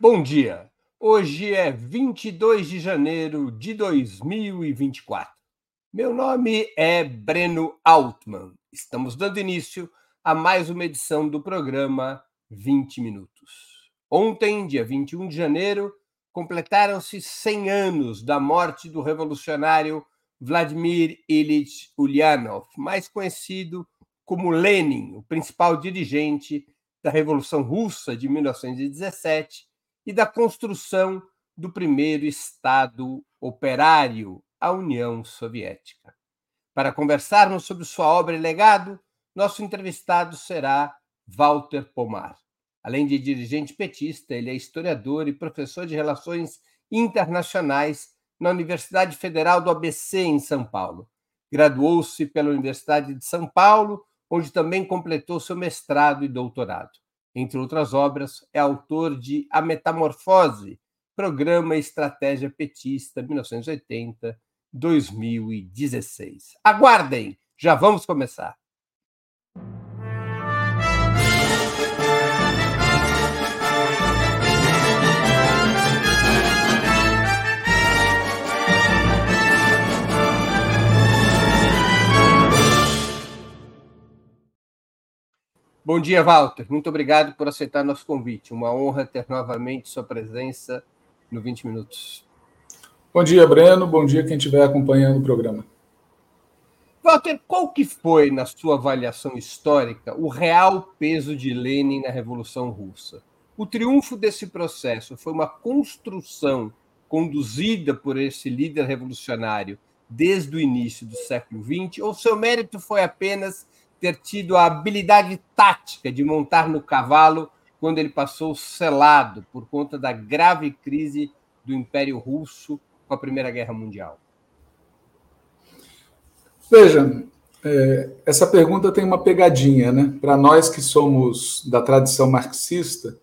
Bom dia. Hoje é 22 de janeiro de 2024. Meu nome é Breno Altman. Estamos dando início a mais uma edição do programa 20 Minutos. Ontem, dia 21 de janeiro, completaram-se 100 anos da morte do revolucionário Vladimir Ilyich Ulyanov, mais conhecido como Lenin, o principal dirigente da Revolução Russa de 1917 e da construção do primeiro Estado operário, a União Soviética. Para conversarmos sobre sua obra e legado, nosso entrevistado será Walter Pomar. Além de dirigente petista, ele é historiador e professor de Relações Internacionais na Universidade Federal do ABC, em São Paulo. Graduou-se pela Universidade de São Paulo, onde também completou seu mestrado e doutorado. Entre outras obras, é autor de A Metamorfose, Programa Estratégia Petista 1980-2016. Aguardem, já vamos começar. Bom dia, Walter. Muito obrigado por aceitar nosso convite. Uma honra ter novamente sua presença no 20 Minutos. Bom dia, Breno. Bom dia quem estiver acompanhando o programa. Walter, qual que foi, na sua avaliação histórica, o real peso de Lenin na Revolução Russa? O triunfo desse processo foi uma construção conduzida por esse líder revolucionário desde o início do século XX, ou seu mérito foi apenas ter tido a habilidade tática de montar no cavalo quando ele passou selado por conta da grave crise do Império Russo com a Primeira Guerra Mundial? Veja, é, essa pergunta tem uma pegadinha, né? Para nós que somos da tradição marxista,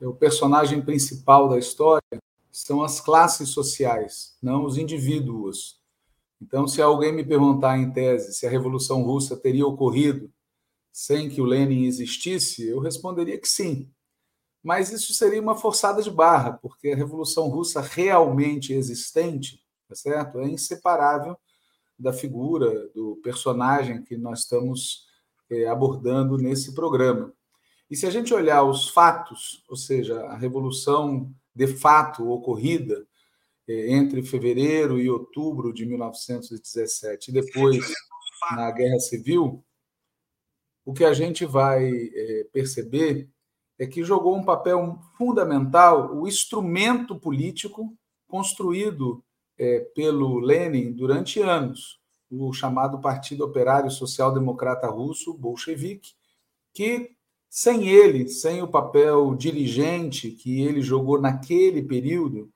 o personagem principal da história são as classes sociais, não os indivíduos. Então, se alguém me perguntar em tese se a Revolução Russa teria ocorrido sem que o Lenin existisse, eu responderia que sim. Mas isso seria uma forçada de barra, porque a Revolução Russa realmente existente, tá certo? É inseparável da figura, do personagem que nós estamos é, abordando nesse programa. E se a gente olhar os fatos, ou seja, a revolução de fato ocorrida, entre fevereiro e outubro de 1917 e depois na Guerra Civil, o que a gente vai é, perceber é que jogou um papel fundamental o instrumento político construído é, pelo Lenin durante anos, o chamado Partido Operário Social Democrata Russo, bolchevique, que sem ele, sem o papel dirigente que ele jogou naquele período,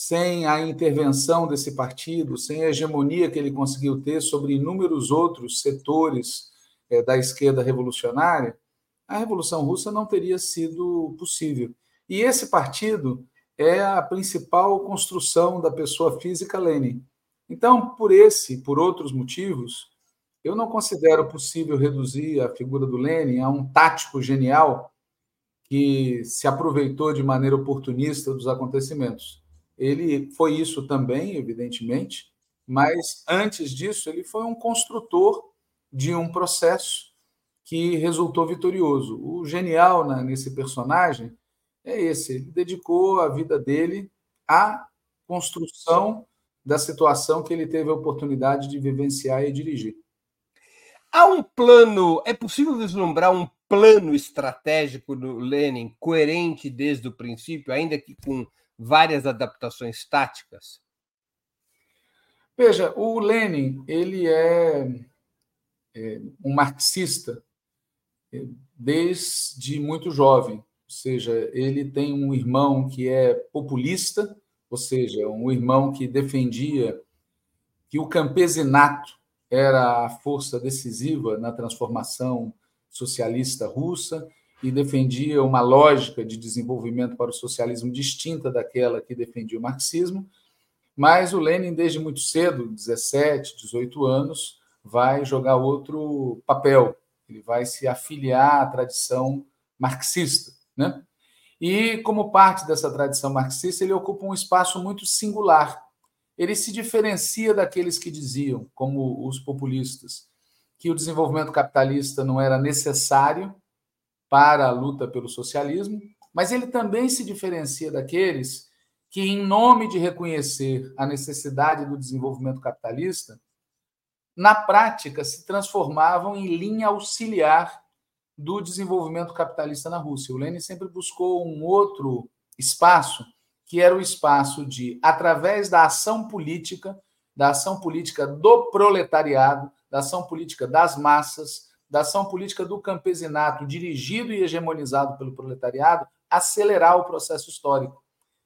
sem a intervenção desse partido, sem a hegemonia que ele conseguiu ter sobre inúmeros outros setores é, da esquerda revolucionária, a Revolução Russa não teria sido possível. E esse partido é a principal construção da pessoa física Lenin. Então, por esse, por outros motivos, eu não considero possível reduzir a figura do Lenin a um tático genial que se aproveitou de maneira oportunista dos acontecimentos. Ele foi isso também, evidentemente, mas antes disso, ele foi um construtor de um processo que resultou vitorioso. O genial nesse personagem é esse: ele dedicou a vida dele à construção da situação que ele teve a oportunidade de vivenciar e dirigir. Há um plano, é possível vislumbrar um plano estratégico do Lenin coerente desde o princípio, ainda que com várias adaptações táticas? Veja, o Lenin ele é, é um marxista é, desde muito jovem, ou seja, ele tem um irmão que é populista, ou seja, um irmão que defendia que o campesinato era a força decisiva na transformação socialista russa, e defendia uma lógica de desenvolvimento para o socialismo distinta daquela que defendia o marxismo. Mas o Lenin, desde muito cedo, 17, 18 anos, vai jogar outro papel. Ele vai se afiliar à tradição marxista. Né? E, como parte dessa tradição marxista, ele ocupa um espaço muito singular. Ele se diferencia daqueles que diziam, como os populistas, que o desenvolvimento capitalista não era necessário para a luta pelo socialismo, mas ele também se diferencia daqueles que, em nome de reconhecer a necessidade do desenvolvimento capitalista, na prática se transformavam em linha auxiliar do desenvolvimento capitalista na Rússia. O Lenin sempre buscou um outro espaço, que era o espaço de, através da ação política, da ação política do proletariado, da ação política das massas, da ação política do campesinato, dirigido e hegemonizado pelo proletariado, acelerar o processo histórico.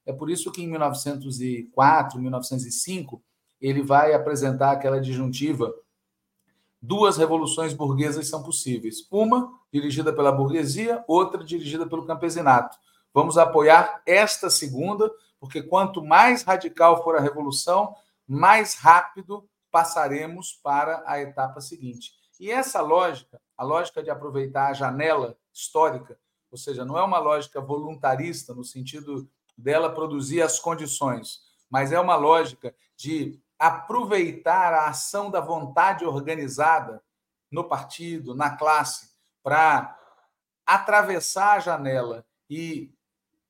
É por isso que em 1904, 1905, ele vai apresentar aquela disjuntiva duas revoluções burguesas são possíveis. Uma dirigida pela burguesia, outra dirigida pelo campesinato. Vamos apoiar esta segunda, porque quanto mais radical for a revolução, mais rápido passaremos para a etapa seguinte. E essa lógica, a lógica de aproveitar a janela histórica, ou seja, não é uma lógica voluntarista no sentido dela produzir as condições, mas é uma lógica de aproveitar a ação da vontade organizada no partido, na classe, para atravessar a janela e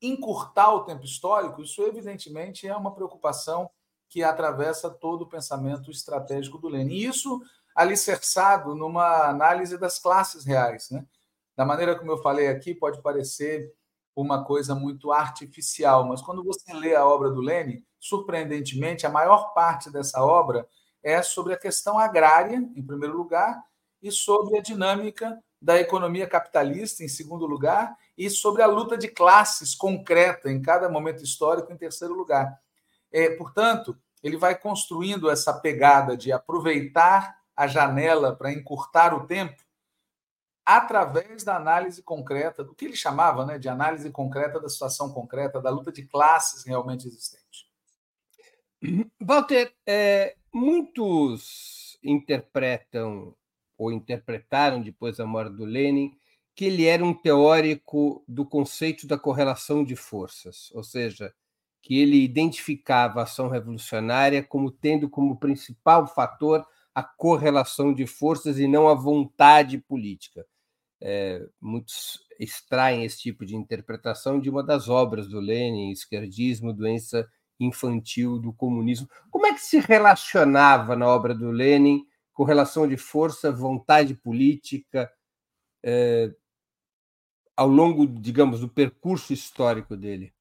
encurtar o tempo histórico, isso evidentemente é uma preocupação que atravessa todo o pensamento estratégico do Lenin. E isso alicerçado numa análise das classes reais. Né? Da maneira como eu falei aqui, pode parecer uma coisa muito artificial, mas quando você lê a obra do Lenin, surpreendentemente, a maior parte dessa obra é sobre a questão agrária, em primeiro lugar, e sobre a dinâmica da economia capitalista, em segundo lugar, e sobre a luta de classes concreta em cada momento histórico, em terceiro lugar. É, portanto, ele vai construindo essa pegada de aproveitar a janela para encurtar o tempo através da análise concreta, do que ele chamava né, de análise concreta da situação concreta, da luta de classes realmente existente. Walter, é, muitos interpretam ou interpretaram depois da morte do Lenin que ele era um teórico do conceito da correlação de forças, ou seja, que ele identificava a ação revolucionária como tendo como principal fator a correlação de forças e não a vontade política. É, muitos extraem esse tipo de interpretação de uma das obras do Lenin, Esquerdismo, Doença Infantil do Comunismo. Como é que se relacionava na obra do Lenin com relação de força, vontade política, é, ao longo, digamos, do percurso histórico dele?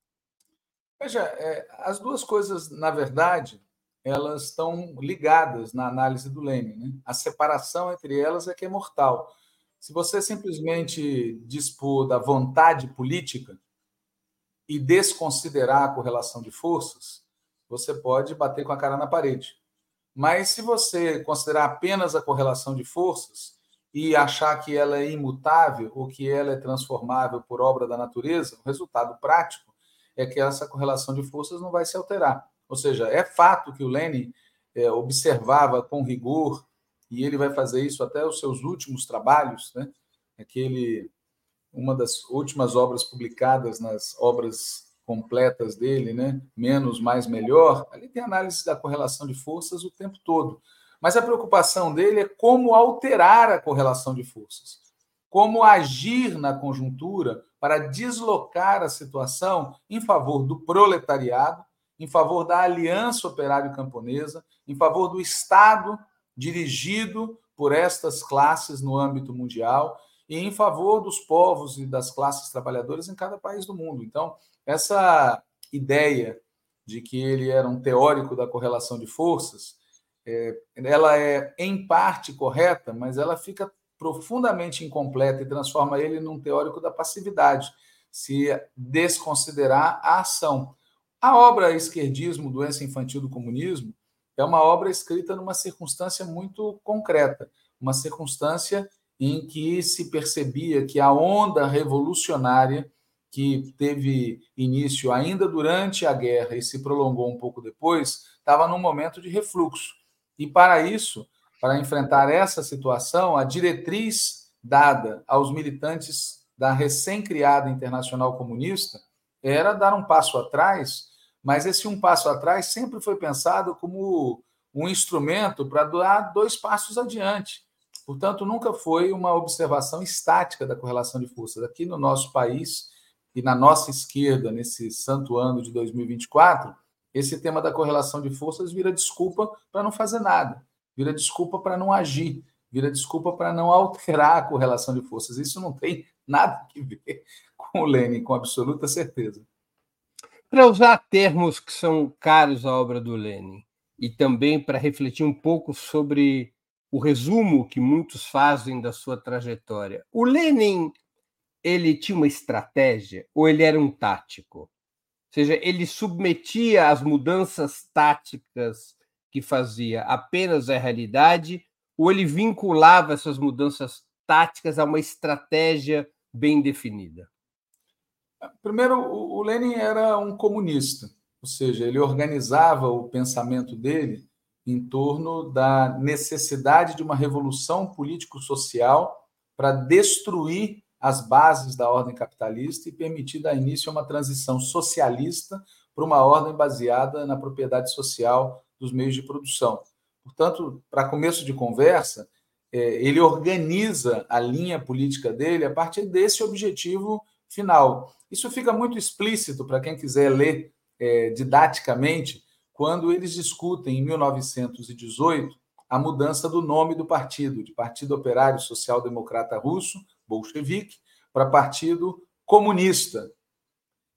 Veja, é, as duas coisas, na verdade, elas estão ligadas na análise do Lenin. Né? A separação entre elas é que é mortal. Se você simplesmente dispor da vontade política e desconsiderar a correlação de forças, você pode bater com a cara na parede. Mas se você considerar apenas a correlação de forças e achar que ela é imutável ou que ela é transformável por obra da natureza, o resultado prático é que essa correlação de forças não vai se alterar. Ou seja, é fato que o Lenin é, observava com rigor e ele vai fazer isso até os seus últimos trabalhos, né? Aquele uma das últimas obras publicadas nas obras completas dele, né? Menos, mais, melhor. Ali tem análise da correlação de forças o tempo todo. Mas a preocupação dele é como alterar a correlação de forças, como agir na conjuntura para deslocar a situação em favor do proletariado, em favor da aliança operário-camponesa, em favor do Estado dirigido por estas classes no âmbito mundial e em favor dos povos e das classes trabalhadoras em cada país do mundo. Então, essa ideia de que ele era um teórico da correlação de forças, é, ela é em parte correta, mas ela fica profundamente incompleta e transforma ele num teórico da passividade, se desconsiderar a ação. A obra Esquerdismo, Doença Infantil do Comunismo, é uma obra escrita numa circunstância muito concreta, uma circunstância em que se percebia que a onda revolucionária que teve início ainda durante a guerra e se prolongou um pouco depois, estava num momento de refluxo. E para isso, para enfrentar essa situação, a diretriz dada aos militantes da recém-criada Internacional Comunista era dar um passo atrás, mas esse um passo atrás sempre foi pensado como um instrumento para dar dois passos adiante. Portanto, nunca foi uma observação estática da correlação de forças. Aqui no nosso país e na nossa esquerda, nesse santo ano de 2024, esse tema da correlação de forças vira desculpa para não fazer nada, vira desculpa para não agir, vira desculpa para não alterar a correlação de forças. Isso não tem nada a ver com o Lenin, com absoluta certeza. Para usar termos que são caros à obra do Lenin, e também para refletir um pouco sobre o resumo que muitos fazem da sua trajetória. O Lenin, ele tinha uma estratégia ou ele era um tático? Ou seja, ele submetia as mudanças táticas que fazia apenas à realidade ou ele vinculava essas mudanças táticas a uma estratégia bem definida? Primeiro, o Lenin era um comunista. Ou seja, ele organizava o pensamento dele em torno da necessidade de uma revolução político-social para destruir as bases da ordem capitalista e permitir dar início a uma transição socialista para uma ordem baseada na propriedade social dos meios de produção. Portanto, para começo de conversa, é, ele organiza a linha política dele a partir desse objetivo final. Isso fica muito explícito para quem quiser ler é, didaticamente quando eles discutem, em 1918, a mudança do nome do partido, de Partido Operário Social Democrata Russo, bolchevique, para Partido Comunista.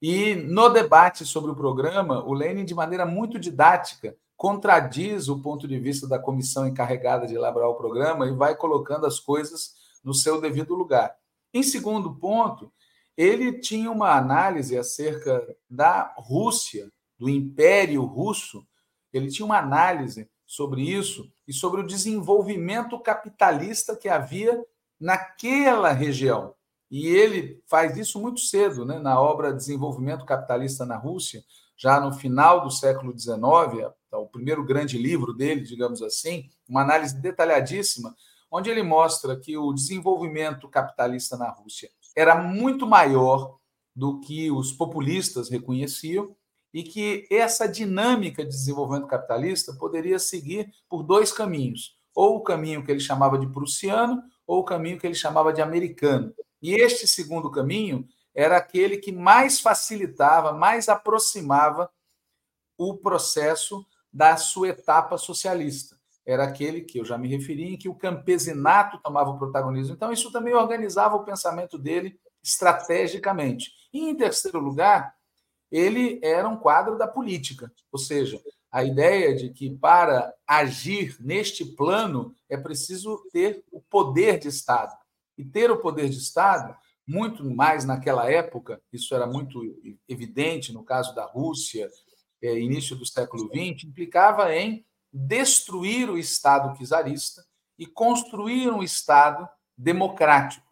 E no debate sobre o programa, o Lenin, de maneira muito didática, contradiz o ponto de vista da comissão encarregada de elaborar o programa e vai colocando as coisas no seu devido lugar. Em segundo ponto, ele tinha uma análise acerca da Rússia, do Império Russo, ele tinha uma análise sobre isso e sobre o desenvolvimento capitalista que havia naquela região. E ele faz isso muito cedo, né, na obra Desenvolvimento Capitalista na Rússia, já no final do século XIX, é o primeiro grande livro dele, digamos assim, uma análise detalhadíssima, onde ele mostra que o desenvolvimento capitalista na Rússia era muito maior do que os populistas reconheciam e que essa dinâmica de desenvolvimento capitalista poderia seguir por dois caminhos, ou o caminho que ele chamava de prussiano, ou o caminho que ele chamava de americano. E este segundo caminho era aquele que mais facilitava, mais aproximava o processo da sua etapa socialista. Era aquele que eu já me referi, em que o campesinato tomava o protagonismo. Então, isso também organizava o pensamento dele estrategicamente. E, em terceiro lugar, ele era um quadro da política, ou seja, a ideia de que para agir neste plano é preciso ter o poder de Estado. E ter o poder de Estado, muito mais naquela época, isso era muito evidente no caso da Rússia, é, início do século XX, implicava em destruir o Estado czarista e construir um Estado democrático.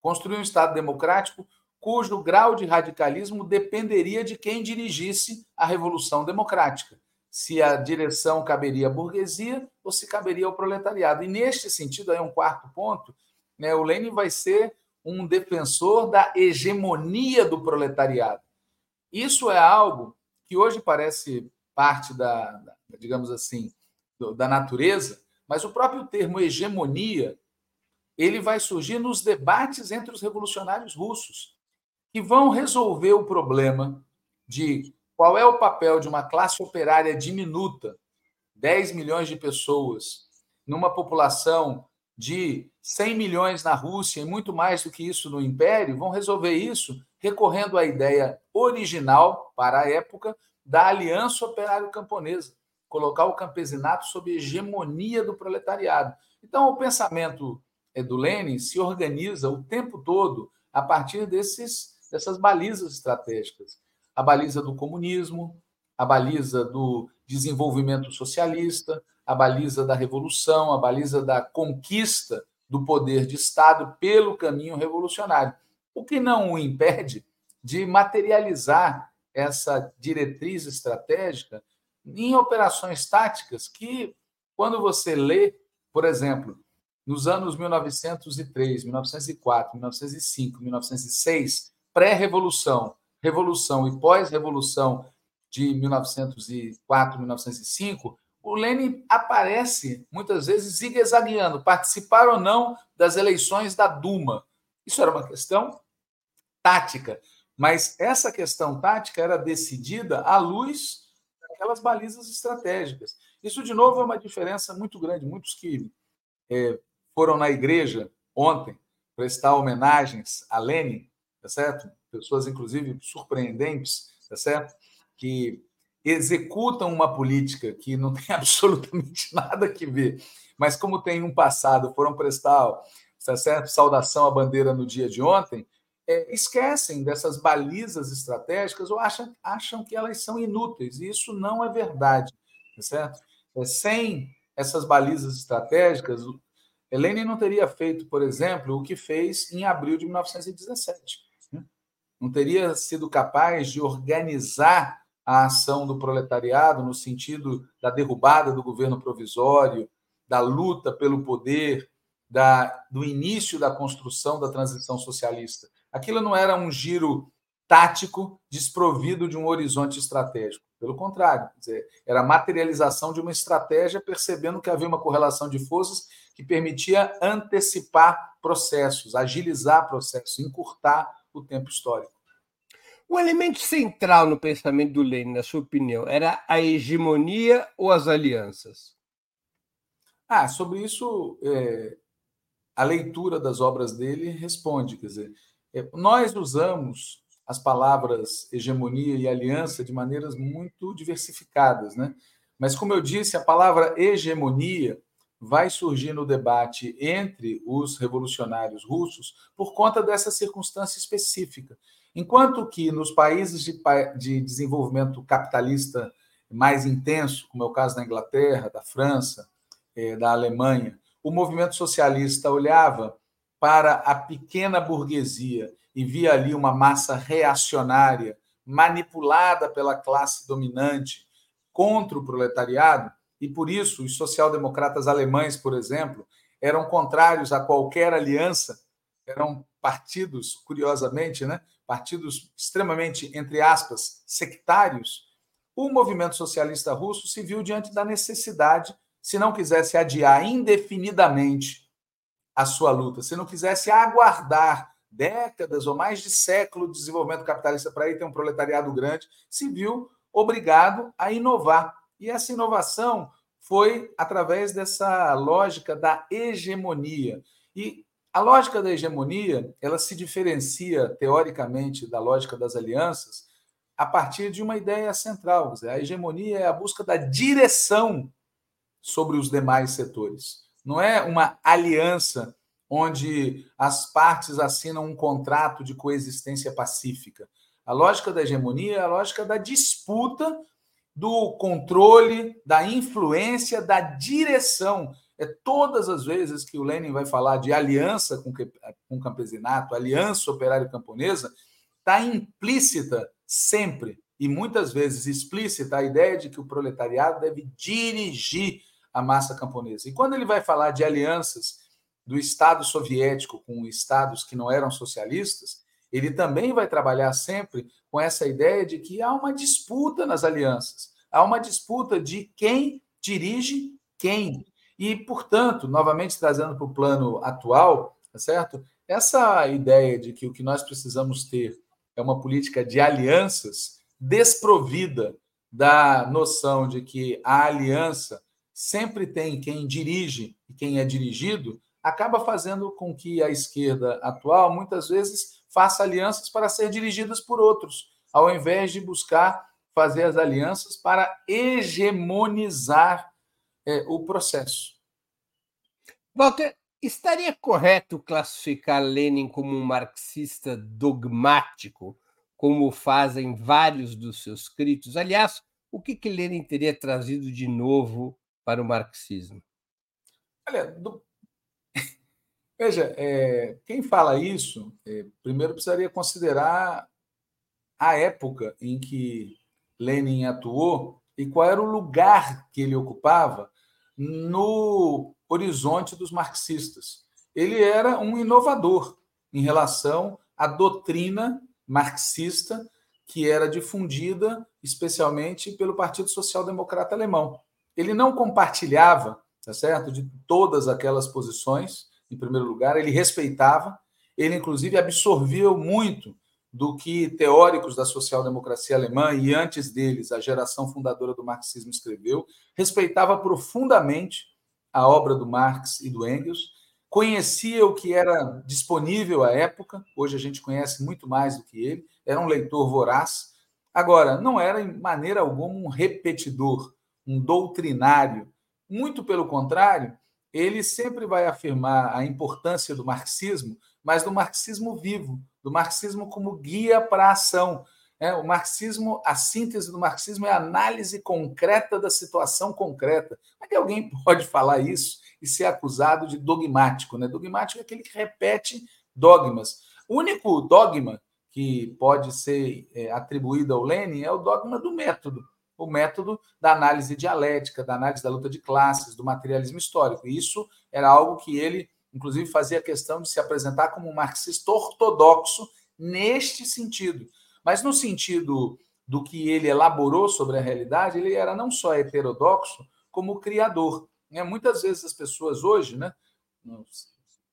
Construir um Estado democrático cujo grau de radicalismo dependeria de quem dirigisse a Revolução Democrática. Se a direção caberia à burguesia ou se caberia ao proletariado. E, neste sentido, aí um quarto ponto, né, o Lenin vai ser um defensor da hegemonia do proletariado. Isso é algo que hoje parece parte da, digamos assim, da natureza, mas o próprio termo hegemonia ele vai surgir nos debates entre os revolucionários russos, que vão resolver o problema de qual é o papel de uma classe operária diminuta, 10 milhões de pessoas, numa população de 100 milhões na Rússia e muito mais do que isso no Império, vão resolver isso recorrendo à ideia original, para a época, da Aliança Operário-Camponesa colocar o campesinato sob hegemonia do proletariado. Então, o pensamento eh, do Lenin se organiza o tempo todo a partir desses, dessas balizas estratégicas. A baliza do comunismo, a baliza do desenvolvimento socialista, a baliza da revolução, a baliza da conquista do poder de Estado pelo caminho revolucionário. O que não o impede de materializar essa diretriz estratégica em operações táticas que, quando você lê, por exemplo, nos anos 1903, 1904, 1905, 1906, pré-revolução, Revolução e pós-revolução de 1904, 1905, o Lenin aparece muitas vezes zigue-zagueando, participar ou não das eleições da Duma. Isso era uma questão tática, mas essa questão tática era decidida à luz daquelas balizas estratégicas. Isso, de novo, é uma diferença muito grande. Muitos que é, foram na igreja ontem prestar homenagens a Lenin, tá certo? Pessoas, inclusive, surpreendentes, tá certo? Que executam uma política que não tem absolutamente nada a ver, mas como tem um passado, foram prestar, tá certo? Saudação à bandeira no dia de ontem, é, esquecem dessas balizas estratégicas ou acham, acham que elas são inúteis, e isso não é verdade, tá certo? É, sem essas balizas estratégicas, Helene não teria feito, por exemplo, o que fez em abril de 1917. Né? Não teria sido capaz de organizar a ação do proletariado no sentido da derrubada do governo provisório, da luta pelo poder, da, do início da construção da transição socialista. Aquilo não era um giro tático desprovido de um horizonte estratégico. Pelo contrário, dizer, era a materialização de uma estratégia, percebendo que havia uma correlação de forças que permitia antecipar processos, agilizar processos, encurtar o tempo histórico. O elemento central no pensamento do Lenin, na sua opinião, era a hegemonia ou as alianças? Ah, sobre isso, é, a leitura das obras dele responde. Quer dizer, nós usamos as palavras hegemonia e aliança de maneiras muito diversificadas, né? Mas, como eu disse, a palavra hegemonia vai surgir no debate entre os revolucionários russos por conta dessa circunstância específica. Enquanto que nos países de, de desenvolvimento capitalista mais intenso, como é o caso da Inglaterra, da França, eh, da Alemanha, o movimento socialista olhava para a pequena burguesia e via ali uma massa reacionária manipulada pela classe dominante contra o proletariado, e por isso os social-democratas alemães, por exemplo, eram contrários a qualquer aliança, eram partidos, curiosamente, né, partidos extremamente, entre aspas, sectários. O movimento socialista russo se viu diante da necessidade, se não quisesse adiar indefinidamente a sua luta, se não quisesse aguardar décadas ou mais de século de desenvolvimento capitalista para ir ter um proletariado grande, se viu obrigado a inovar. E essa inovação foi através dessa lógica da hegemonia. E a lógica da hegemonia, ela se diferencia teoricamente da lógica das alianças a partir de uma ideia central. A hegemonia é a busca da direção sobre os demais setores. Não é uma aliança onde as partes assinam um contrato de coexistência pacífica. A lógica da hegemonia é a lógica da disputa, do controle, da influência, da direção. É todas as vezes que o Lenin vai falar de aliança com, o campesinato, aliança operário-camponesa, está implícita sempre, e muitas vezes explícita, a ideia de que o proletariado deve dirigir a massa camponesa. E quando ele vai falar de alianças do Estado soviético com estados que não eram socialistas, ele também vai trabalhar sempre com essa ideia de que há uma disputa nas alianças, há uma disputa de quem dirige quem. E, portanto, novamente trazendo para o plano atual, tá certo? Essa ideia de que o que nós precisamos ter é uma política de alianças desprovida da noção de que a aliança sempre tem quem dirige e quem é dirigido, acaba fazendo com que a esquerda atual muitas vezes faça alianças para ser dirigidas por outros, ao invés de buscar fazer as alianças para hegemonizar é, o processo. Walter, estaria correto classificar Lenin como um marxista dogmático, como fazem vários dos seus escritos? Aliás, o que, que Lenin teria trazido de novo para o marxismo? Olha, do Veja, é, quem fala isso, é, primeiro precisaria considerar a época em que Lenin atuou e qual era o lugar que ele ocupava no horizonte dos marxistas. Ele era um inovador em relação à doutrina marxista que era difundida especialmente pelo Partido Social Democrata Alemão. Ele não compartilhava, tá certo, de todas aquelas posições, em primeiro lugar, ele respeitava, ele inclusive absorveu muito do que teóricos da social-democracia alemã e antes deles a geração fundadora do marxismo escreveu, respeitava profundamente a obra do Marx e do Engels, conhecia o que era disponível à época, hoje a gente conhece muito mais do que ele, era um leitor voraz. Agora, não era em maneira alguma um repetidor, um doutrinário. Muito pelo contrário, ele sempre vai afirmar a importância do marxismo, mas do marxismo vivo, do marxismo como guia para a ação. É, o marxismo, a síntese do marxismo é a análise concreta da situação concreta. Como é que alguém pode falar isso e ser acusado de dogmático? Né? Dogmático é aquele que repete dogmas. O único dogma que pode ser é, atribuído ao Lenin é o dogma do método, o método da análise dialética, da análise da luta de classes, do materialismo histórico. Isso era algo que ele, inclusive, fazia questão de se apresentar como um marxista ortodoxo neste sentido. Mas no sentido do que ele elaborou sobre a realidade, ele era não só heterodoxo, como criador. Né? Muitas vezes as pessoas hoje, né,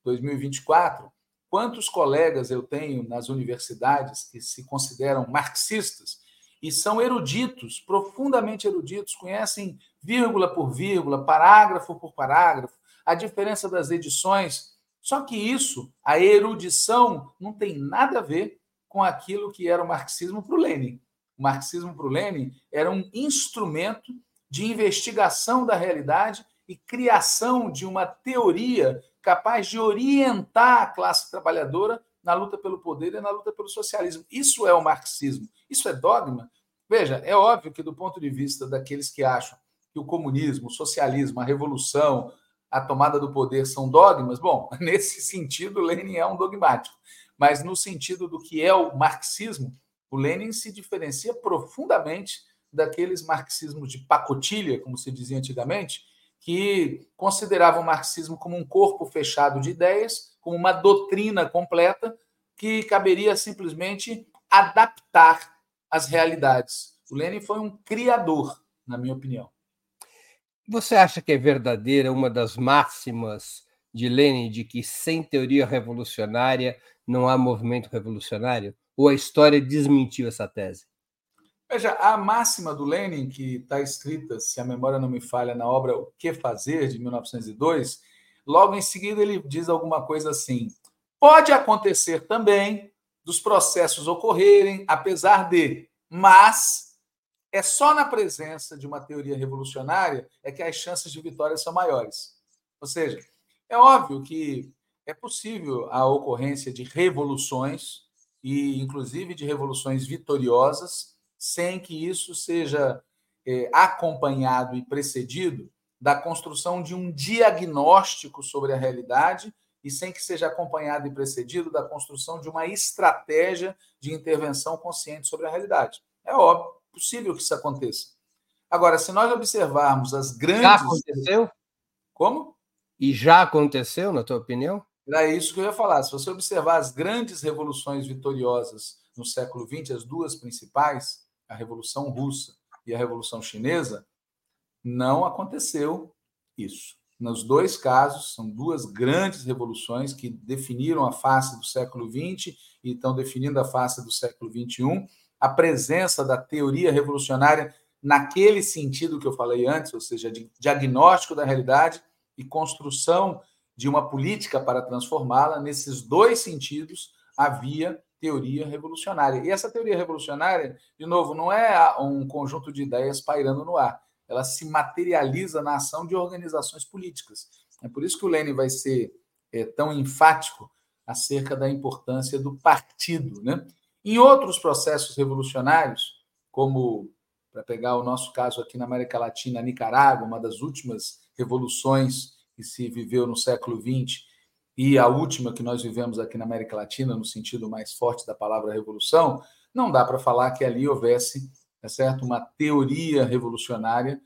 2024, Quantos colegas eu tenho nas universidades que se consideram marxistas e são eruditos, profundamente eruditos, conhecem vírgula por vírgula, parágrafo por parágrafo, a diferença das edições. Só que isso, a erudição, não tem nada a ver com aquilo que era o marxismo para o Lenin. O marxismo para o Lenin era um instrumento de investigação da realidade e criação de uma teoria capaz de orientar a classe trabalhadora na luta pelo poder e na luta pelo socialismo. Isso é o marxismo. Isso é dogma. Veja, é óbvio que, do ponto de vista daqueles que acham que o comunismo, o socialismo, a revolução, a tomada do poder são dogmas, bom, nesse sentido, Lenin é um dogmático. Mas no sentido do que é o marxismo, o Lenin se diferencia profundamente daqueles marxismos de pacotilha, como se dizia antigamente, que consideravam o marxismo como um corpo fechado de ideias, como uma doutrina completa que caberia simplesmente adaptar as realidades. O Lenin foi um criador, na minha opinião. Você acha que é verdadeira uma das máximas de Lenin de que sem teoria revolucionária não há movimento revolucionário? Ou a história desmentiu essa tese? Veja, a máxima do Lenin, que está escrita, se a memória não me falha, na obra O Que Fazer, de 1902, logo em seguida ele diz alguma coisa assim: pode acontecer também dos processos ocorrerem, apesar de, mas é só na presença de uma teoria revolucionária é que as chances de vitória são maiores. Ou seja, é óbvio que é possível a ocorrência de revoluções, e inclusive de revoluções vitoriosas, sem que isso seja é, acompanhado e precedido da construção de um diagnóstico sobre a realidade e sem que seja acompanhado e precedido da construção de uma estratégia de intervenção consciente sobre a realidade. É óbvio, possível que isso aconteça. Agora, se nós observarmos as grandes. Já aconteceu? Como? E já aconteceu, na tua opinião? Era isso que eu ia falar. Se você observar as grandes revoluções vitoriosas no século XX, as duas principais, a Revolução Russa e a Revolução Chinesa, não aconteceu isso. Nos dois casos, são duas grandes revoluções que definiram a face do século XX e estão definindo a face do século XXI. A presença da teoria revolucionária naquele sentido que eu falei antes, ou seja, de diagnóstico da realidade e construção de uma política para transformá-la, nesses dois sentidos havia teoria revolucionária. E essa teoria revolucionária, de novo, não é um conjunto de ideias pairando no ar. Ela se materializa na ação de organizações políticas. É por isso que o Lenin vai ser é, tão enfático acerca da importância do partido. Né? Em outros processos revolucionários, como, para pegar o nosso caso aqui na América Latina, Nicarágua, uma das últimas revoluções que se viveu no século XX, e a última que nós vivemos aqui na América Latina, no sentido mais forte da palavra revolução, não dá para falar que ali houvesse é certo, uma teoria revolucionária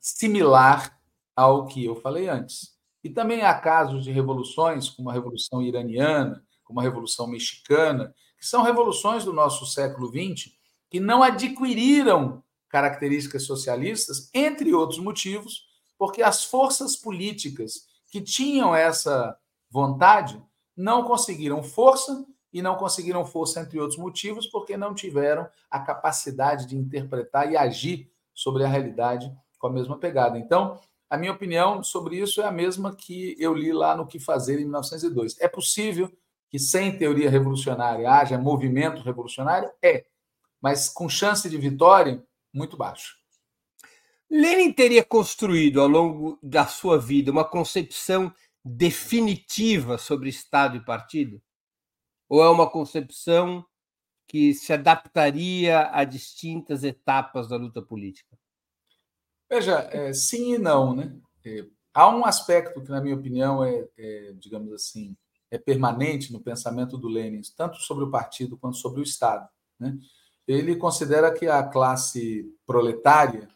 similar ao que eu falei antes. E também há casos de revoluções, como a Revolução Iraniana, como a Revolução Mexicana, que são revoluções do nosso século XX, que não adquiriram características socialistas, entre outros motivos, porque as forças políticas que tinham essa vontade não conseguiram força e não conseguiram força, entre outros motivos, porque não tiveram a capacidade de interpretar e agir sobre a realidade com a mesma pegada. Então, a minha opinião sobre isso é a mesma que eu li lá no Que Fazer em 1902. É possível que sem teoria revolucionária haja movimento revolucionário? É, mas com chance de vitória muito baixo. Lenin teria construído ao longo da sua vida uma concepção definitiva sobre Estado e partido? Ou é uma concepção que se adaptaria a distintas etapas da luta política? Veja, é, sim e não, né? É, há um aspecto que, na minha opinião, é, é, digamos assim, é permanente no pensamento do Lenin, tanto sobre o partido quanto sobre o Estado. Né? Ele considera que a classe proletária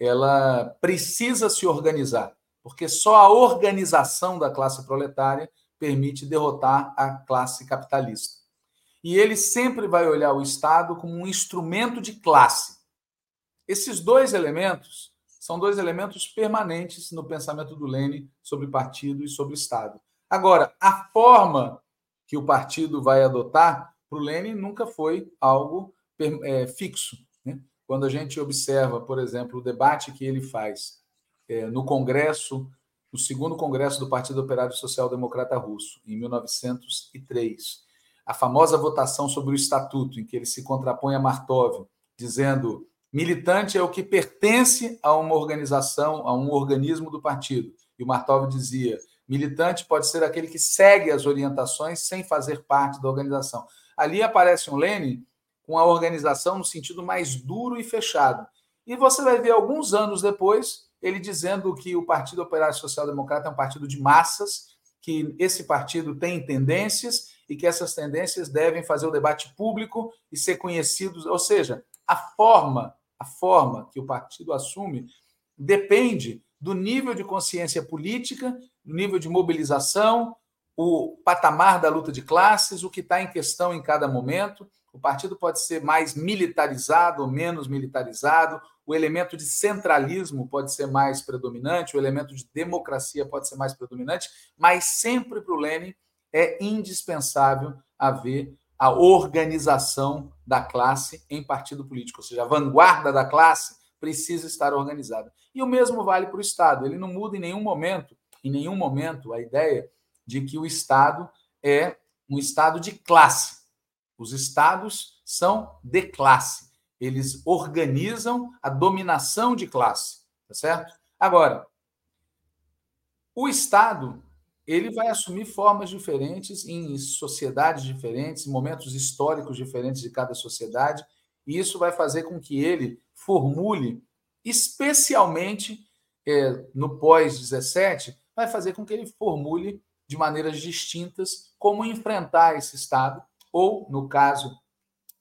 ela precisa se organizar, porque só a organização da classe proletária permite derrotar a classe capitalista. E ele sempre vai olhar o Estado como um instrumento de classe. Esses dois elementos são dois elementos permanentes no pensamento do Lênin sobre partido e sobre Estado. Agora, a forma que o partido vai adotar para o Lênin nunca foi algo é, fixo. Né? Quando a gente observa, por exemplo, o debate que ele faz é, no Congresso, no segundo Congresso do Partido Operário Social Democrata Russo, em 1903, a famosa votação sobre o Estatuto, em que ele se contrapõe a Martov, dizendo militante é o que pertence a uma organização, a um organismo do partido. E o Martov dizia: militante pode ser aquele que segue as orientações sem fazer parte da organização. Ali aparece um Lenin com a organização no sentido mais duro e fechado. E você vai ver alguns anos depois ele dizendo que o Partido Operário Social Democrata é um partido de massas, que esse partido tem tendências e que essas tendências devem fazer o debate público e ser conhecidos, ou seja, a forma, a forma que o partido assume depende do nível de consciência política, do nível de mobilização, o patamar da luta de classes, o que está em questão em cada momento. O partido pode ser mais militarizado ou menos militarizado, o elemento de centralismo pode ser mais predominante, o elemento de democracia pode ser mais predominante, mas sempre para o Lenin é indispensável haver a organização da classe em partido político, ou seja, a vanguarda da classe precisa estar organizada. E o mesmo vale para o Estado. Ele não muda em nenhum momento, em nenhum momento, a ideia de que o Estado é um Estado de classe. Os estados são de classe. Eles organizam a dominação de classe, tá certo? Agora, o Estado ele vai assumir formas diferentes em sociedades diferentes, em momentos históricos diferentes de cada sociedade, e isso vai fazer com que ele formule, especialmente é, no pós-17, vai fazer com que ele formule de maneiras distintas como enfrentar esse Estado ou, no caso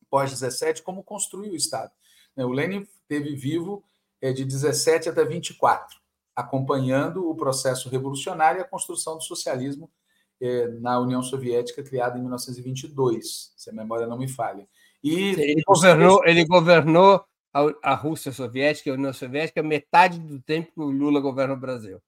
pós-17, como construir o Estado. Né, o Lenin teve vivo é, de 17 até 24, acompanhando o processo revolucionário e a construção do socialismo é, na União Soviética, criada em 1922, se a memória não me falha. E ele governou, ele governou a, Rússia Soviética, a União Soviética, metade do tempo que o Lula governa o Brasil.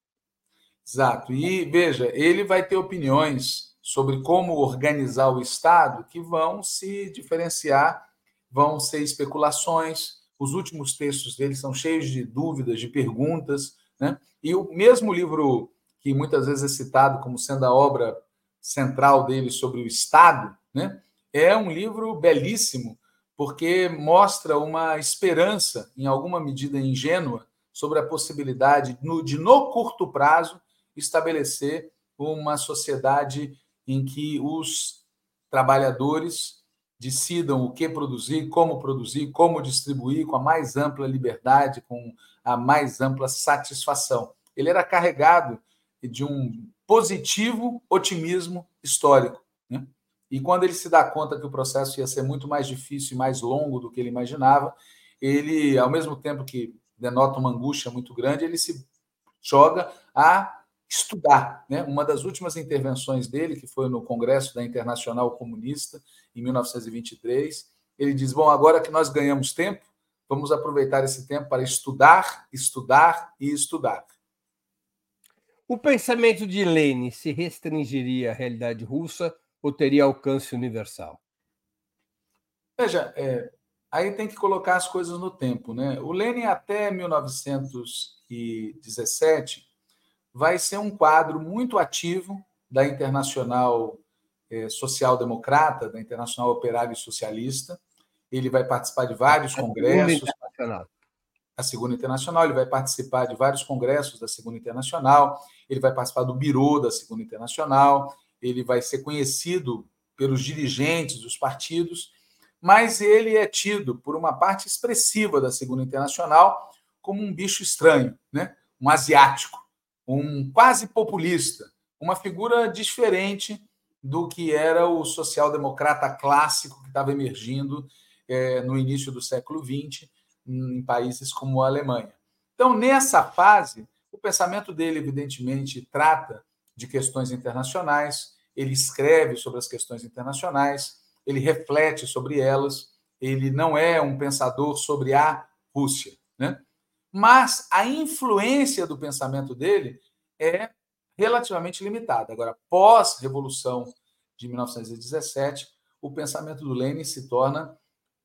Exato. E veja, ele vai ter opiniões sobre como organizar o Estado que vão se diferenciar, vão ser especulações. Os últimos textos dele são cheios de dúvidas, de perguntas. Né? E o mesmo livro que muitas vezes é citado como sendo a obra central dele sobre o Estado, né? é um livro belíssimo, porque mostra uma esperança, em alguma medida ingênua, sobre a possibilidade de, no curto prazo, estabelecer uma sociedade em que os trabalhadores decidam o que produzir, como produzir, como distribuir com a mais ampla liberdade, com a mais ampla satisfação. Ele era carregado de um positivo otimismo histórico. Né? E quando ele se dá conta que o processo ia ser muito mais difícil e mais longo do que ele imaginava, ele, ao mesmo tempo que denota uma angústia muito grande, ele se joga a estudar. Né? Uma das últimas intervenções dele, que foi no Congresso da Internacional Comunista, em 1923, ele diz: bom, agora que nós ganhamos tempo, vamos aproveitar esse tempo para estudar, estudar e estudar. O pensamento de Lenin se restringiria à realidade russa ou teria alcance universal? Veja, é, aí tem que colocar as coisas no tempo. Né? O Lenin, até 1917, vai ser um quadro muito ativo da Internacional é, Social-Democrata, da Internacional Operária e Socialista. Ele vai participar de vários a congressos. Segunda a Segunda Internacional, ele vai participar de vários congressos da Segunda Internacional, ele vai participar do Biro da Segunda Internacional, ele vai ser conhecido pelos dirigentes dos partidos, mas ele é tido por uma parte expressiva da Segunda Internacional como um bicho estranho, né? um asiático, um quase populista, uma figura diferente do que era o social-democrata clássico que estava emergindo é, no início do século XX em países como a Alemanha. Então, nessa fase, o pensamento dele, evidentemente, trata de questões internacionais, ele escreve sobre as questões internacionais, ele reflete sobre elas, ele não é um pensador sobre a Rússia, né? Mas a influência do pensamento dele é relativamente limitada. Agora, pós-revolução de 1917, o pensamento do Lenin se torna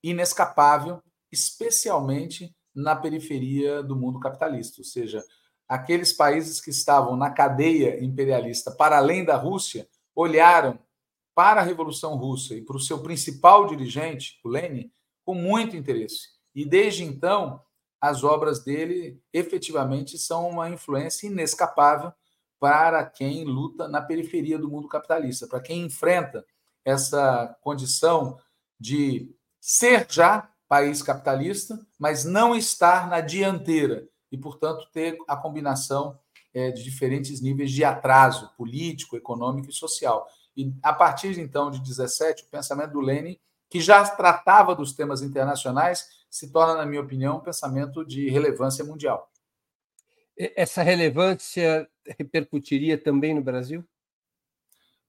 inescapável, especialmente na periferia do mundo capitalista, ou seja, aqueles países que estavam na cadeia imperialista para além da Rússia olharam para a Revolução Russa e para o seu principal dirigente, o Lenin, com muito interesse. E desde então, as obras dele efetivamente são uma influência inescapável para quem luta na periferia do mundo capitalista, para quem enfrenta essa condição de ser já país capitalista, mas não estar na dianteira e, portanto, ter a combinação é, de diferentes níveis de atraso político, econômico e social. E a partir então de 17, o pensamento do Lenin, que já tratava dos temas internacionais, se torna, na minha opinião, um pensamento de relevância mundial. Essa relevância repercutiria também no Brasil?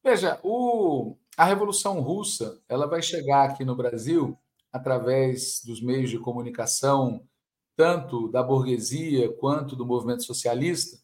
Veja, o, a Revolução Russa ela vai chegar aqui no Brasil através dos meios de comunicação, tanto da burguesia quanto do movimento socialista,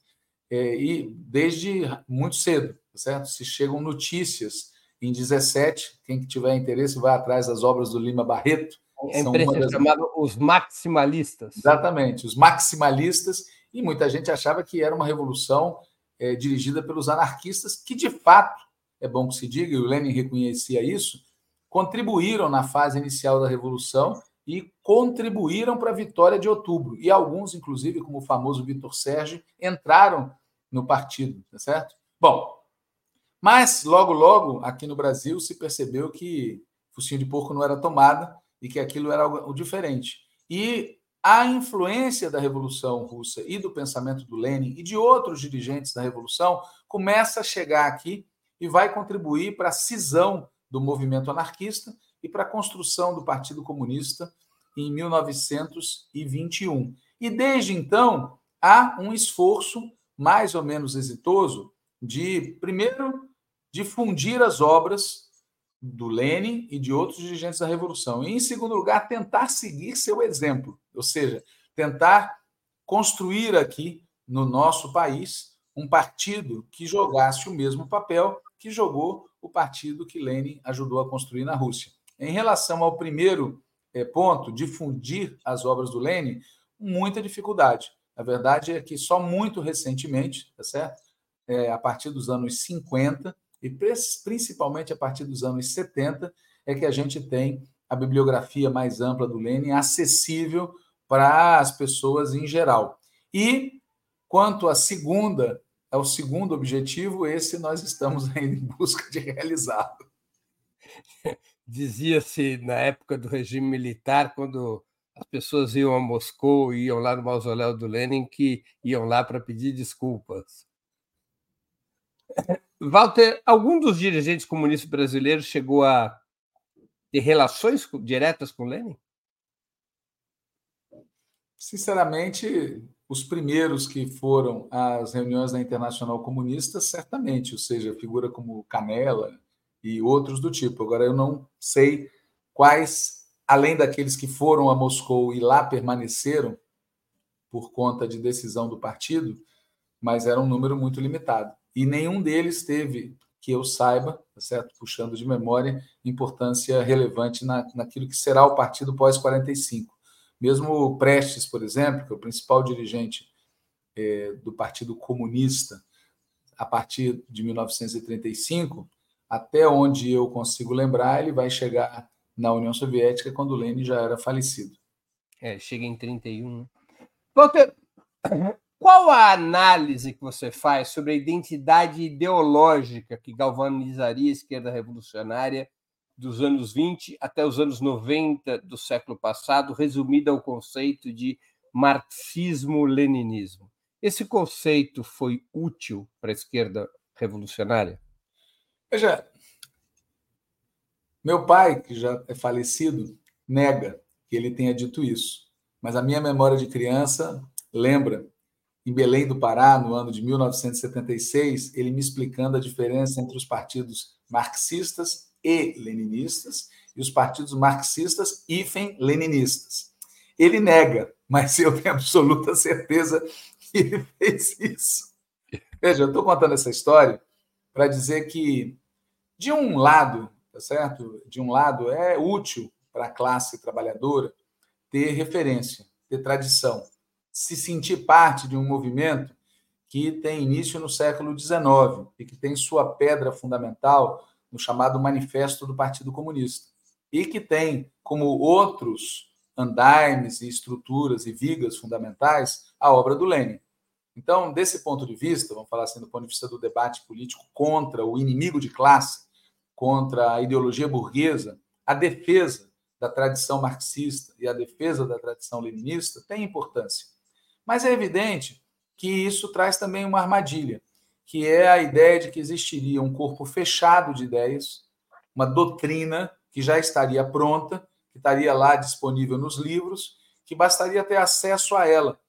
é, e desde muito cedo, tá certo? Se chegam notícias em 17, quem tiver interesse vai atrás das obras do Lima Barreto. A imprensa das... os maximalistas. Exatamente, os maximalistas, e muita gente achava que era uma revolução é, dirigida pelos anarquistas, que de fato, é bom que se diga, e o Lenin reconhecia isso, contribuíram na fase inicial da revolução e contribuíram para a vitória de outubro. E alguns, inclusive, como o famoso Vitor Sérgio, entraram no partido, tá certo? Bom, mas logo, logo, aqui no Brasil, se percebeu que focinho de porco não era tomada e que aquilo era algo diferente. E a influência da Revolução Russa e do pensamento do Lenin e de outros dirigentes da Revolução começa a chegar aqui e vai contribuir para a cisão do movimento anarquista e para a construção do Partido Comunista em 1921. E desde então há um esforço mais ou menos exitoso de, primeiro, difundir as obras do Lenin e de outros dirigentes da Revolução. E, em segundo lugar, tentar seguir seu exemplo, ou seja, tentar construir aqui no nosso país um partido que jogasse o mesmo papel que jogou o partido que Lenin ajudou a construir na Rússia. Em relação ao primeiro eh, ponto, difundir as obras do Lenin, muita dificuldade. A verdade é que só muito recentemente, tá certo? É, a partir dos anos 50 e principalmente a partir dos anos 70 é que a gente tem a bibliografia mais ampla do Lenin acessível para as pessoas em geral. E quanto à segunda, ao segundo objetivo, esse nós estamos em busca de realizá-lo. Dizia-se na época do regime militar, quando as pessoas iam a Moscou iam lá no mausoléu do Lenin, que iam lá para pedir desculpas. Walter, algum dos dirigentes comunistas brasileiros chegou a ter relações diretas com Lenin? Sinceramente, os primeiros que foram às reuniões da Internacional Comunista, certamente, ou seja, figura como Canela e outros do tipo. Agora, eu não sei quais além daqueles que foram a Moscou e lá permaneceram por conta de decisão do partido, mas era um número muito limitado. E nenhum deles teve, que eu saiba, tá certo? puxando de memória, importância relevante na, naquilo que será o partido pós-45. Mesmo Prestes, por exemplo, que é o principal dirigente é, do Partido Comunista a partir de 1935, até onde eu consigo lembrar, ele vai chegar na União Soviética quando Lenin já era falecido. É, chega em 31. Walter, qual a análise que você faz sobre a identidade ideológica que galvanizaria a esquerda revolucionária dos anos 20 até os anos 90 do século passado, resumida ao conceito de marxismo-leninismo? Esse conceito foi útil para a esquerda revolucionária? Veja, meu pai, que já é falecido, nega que ele tenha dito isso. Mas a minha memória de criança lembra, em Belém do Pará, no ano de 1976, ele me explicando a diferença entre os partidos marxistas e leninistas e os partidos marxistas e leninistas. Ele nega, mas eu tenho absoluta certeza que ele fez isso. Veja, eu estou contando essa história para dizer que, de um lado, tá certo? De um lado, é útil para a classe trabalhadora ter referência, ter tradição, se sentir parte de um movimento que tem início no século XIX e que tem sua pedra fundamental no chamado Manifesto do Partido Comunista e que tem como outros andaimes e estruturas e vigas fundamentais a obra do Lenin. Então, desse ponto de vista, vamos falar assim, do ponto de vista do debate político contra o inimigo de classe, contra a ideologia burguesa, a defesa da tradição marxista e a defesa da tradição leninista tem importância. Mas é evidente que isso traz também uma armadilha, que é a ideia de que existiria um corpo fechado de ideias, uma doutrina que já estaria pronta, que estaria lá disponível nos livros, que bastaria ter acesso a ela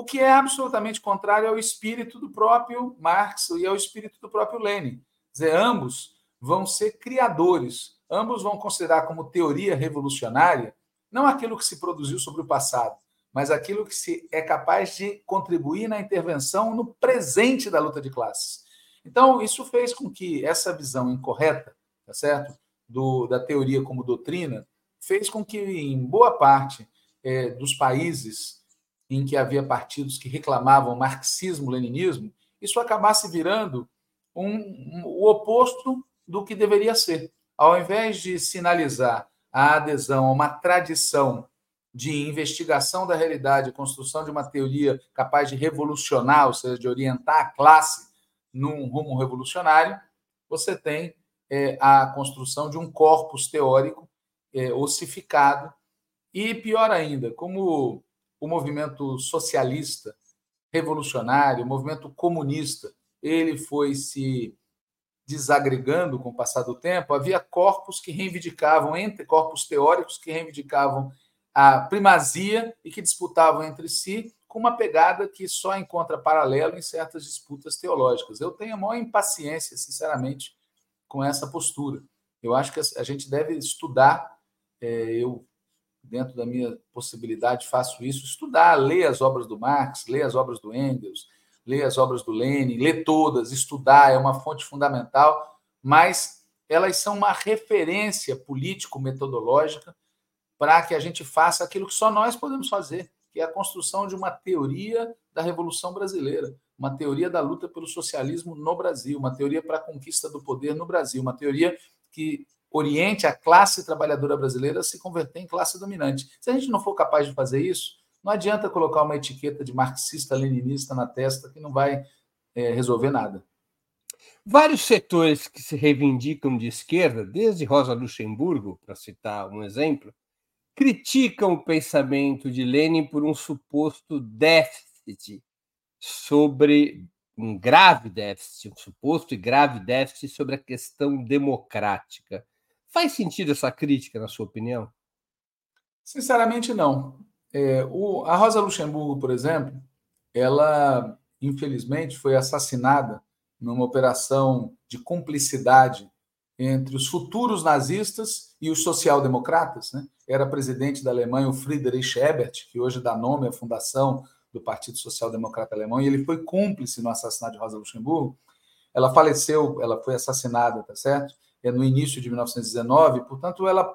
o que é absolutamente contrário ao espírito do próprio Marx e ao espírito do próprio Lenin. Quer dizer, ambos vão ser criadores, ambos vão considerar como teoria revolucionária não aquilo que se produziu sobre o passado, mas aquilo que se é capaz de contribuir na intervenção no presente da luta de classes. Então, isso fez com que essa visão incorreta, tá certo? Do, da teoria como doutrina, fez com que, em boa parte é, dos países em que havia partidos que reclamavam marxismo-leninismo, isso acabasse virando um, um, o oposto do que deveria ser. Ao invés de sinalizar a adesão a uma tradição de investigação da realidade, construção de uma teoria capaz de revolucionar, ou seja, de orientar a classe num rumo revolucionário, você tem é, a construção de um corpus teórico é, ossificado. E, pior ainda, como o movimento socialista, revolucionário, o movimento comunista, ele foi se desagregando com o passar do tempo, havia corpos que reivindicavam, entre corpos teóricos que reivindicavam a primazia e que disputavam entre si com uma pegada que só encontra paralelo em certas disputas teológicas. Eu tenho a maior impaciência, sinceramente, com essa postura. Eu acho que a gente deve estudar. É, eu dentro da minha possibilidade, faço isso, estudar, ler as obras do Marx, ler as obras do Engels, ler as obras do Lenin, ler todas, estudar, é uma fonte fundamental, mas elas são uma referência político-metodológica para que a gente faça aquilo que só nós podemos fazer, que é a construção de uma teoria da Revolução Brasileira, uma teoria da luta pelo socialismo no Brasil, uma teoria para a conquista do poder no Brasil, uma teoria que oriente a classe trabalhadora brasileira a se converter em classe dominante. Se a gente não for capaz de fazer isso, não adianta colocar uma etiqueta de marxista-leninista na testa que não vai é, resolver nada. Vários setores que se reivindicam de esquerda, desde Rosa Luxemburgo, para citar um exemplo, criticam o pensamento de Lenin por um suposto déficit sobre um grave déficit, um suposto e grave déficit sobre a questão democrática. Faz sentido essa crítica, na sua opinião? Sinceramente, não. É, o, a Rosa Luxemburgo, por exemplo, ela, infelizmente, foi assassinada numa operação de cumplicidade entre os futuros nazistas e os social-democratas. Né? Era presidente da Alemanha o Friedrich Ebert, que hoje dá nome à fundação do Partido Social Democrata Alemão, e ele foi cúmplice no assassinato de Rosa Luxemburgo. Ela faleceu, ela foi assassinada, tá certo? É no início de 1919, portanto, ela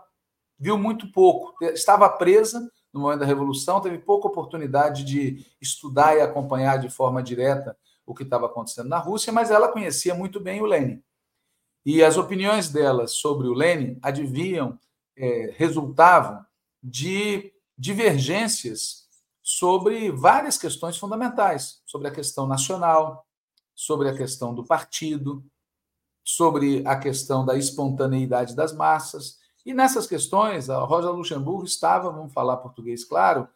viu muito pouco. Estava presa no momento da Revolução, teve pouca oportunidade de estudar e acompanhar de forma direta o que estava acontecendo na Rússia, mas ela conhecia muito bem o Lenin. E as opiniões dela sobre o Lenin adivinham, é, resultavam de divergências sobre várias questões fundamentais, sobre a questão nacional, sobre a questão do partido, sobre a questão da espontaneidade das massas. E nessas questões, a Rosa Luxemburgo estava, vamos falar português claro,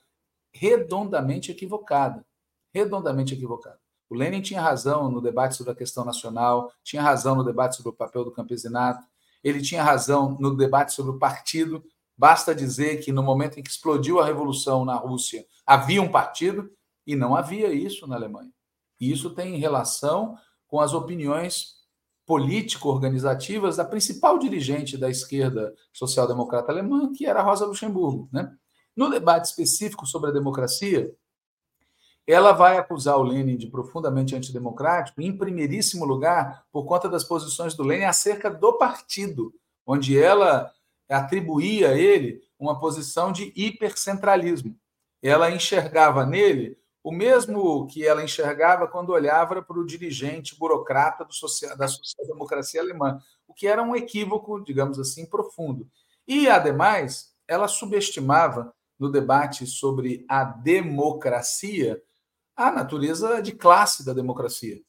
redondamente equivocada. Redondamente equivocada. O Lenin tinha razão no debate sobre a questão nacional, tinha razão no debate sobre o papel do campesinato, ele tinha razão no debate sobre o partido. Basta dizer que no momento em que explodiu a revolução na Rússia, havia um partido e não havia isso na Alemanha. E isso tem relação com as opiniões político-organizativas da principal dirigente da esquerda social-democrata alemã, que era Rosa Luxemburgo. Né? No debate específico sobre a democracia, ela vai acusar o Lenin de profundamente antidemocrático, em primeiríssimo lugar, por conta das posições do Lenin acerca do partido, onde ela atribuía a ele uma posição de hipercentralismo. Ela enxergava nele o mesmo que ela enxergava quando olhava para o dirigente burocrata social, da social-democracia alemã, o que era um equívoco, digamos assim, profundo. E, ademais, ela subestimava no debate sobre a democracia a natureza de classe da democracia.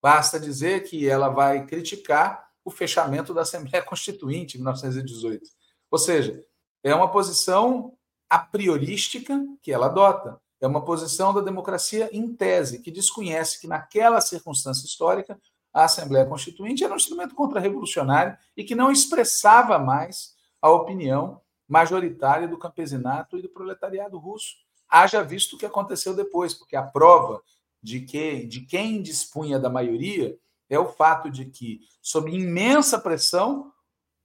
Basta dizer que ela vai criticar o fechamento da Assembleia Constituinte em 1918. Ou seja, é uma posição a priorística que ela adota. É uma posição da democracia em tese, que desconhece que, naquela circunstância histórica, a Assembleia Constituinte era um instrumento contra-revolucionário e que não expressava mais a opinião majoritária do campesinato e do proletariado russo haja visto o que aconteceu depois, porque a prova de que de quem dispunha da maioria é o fato de que, sob imensa pressão,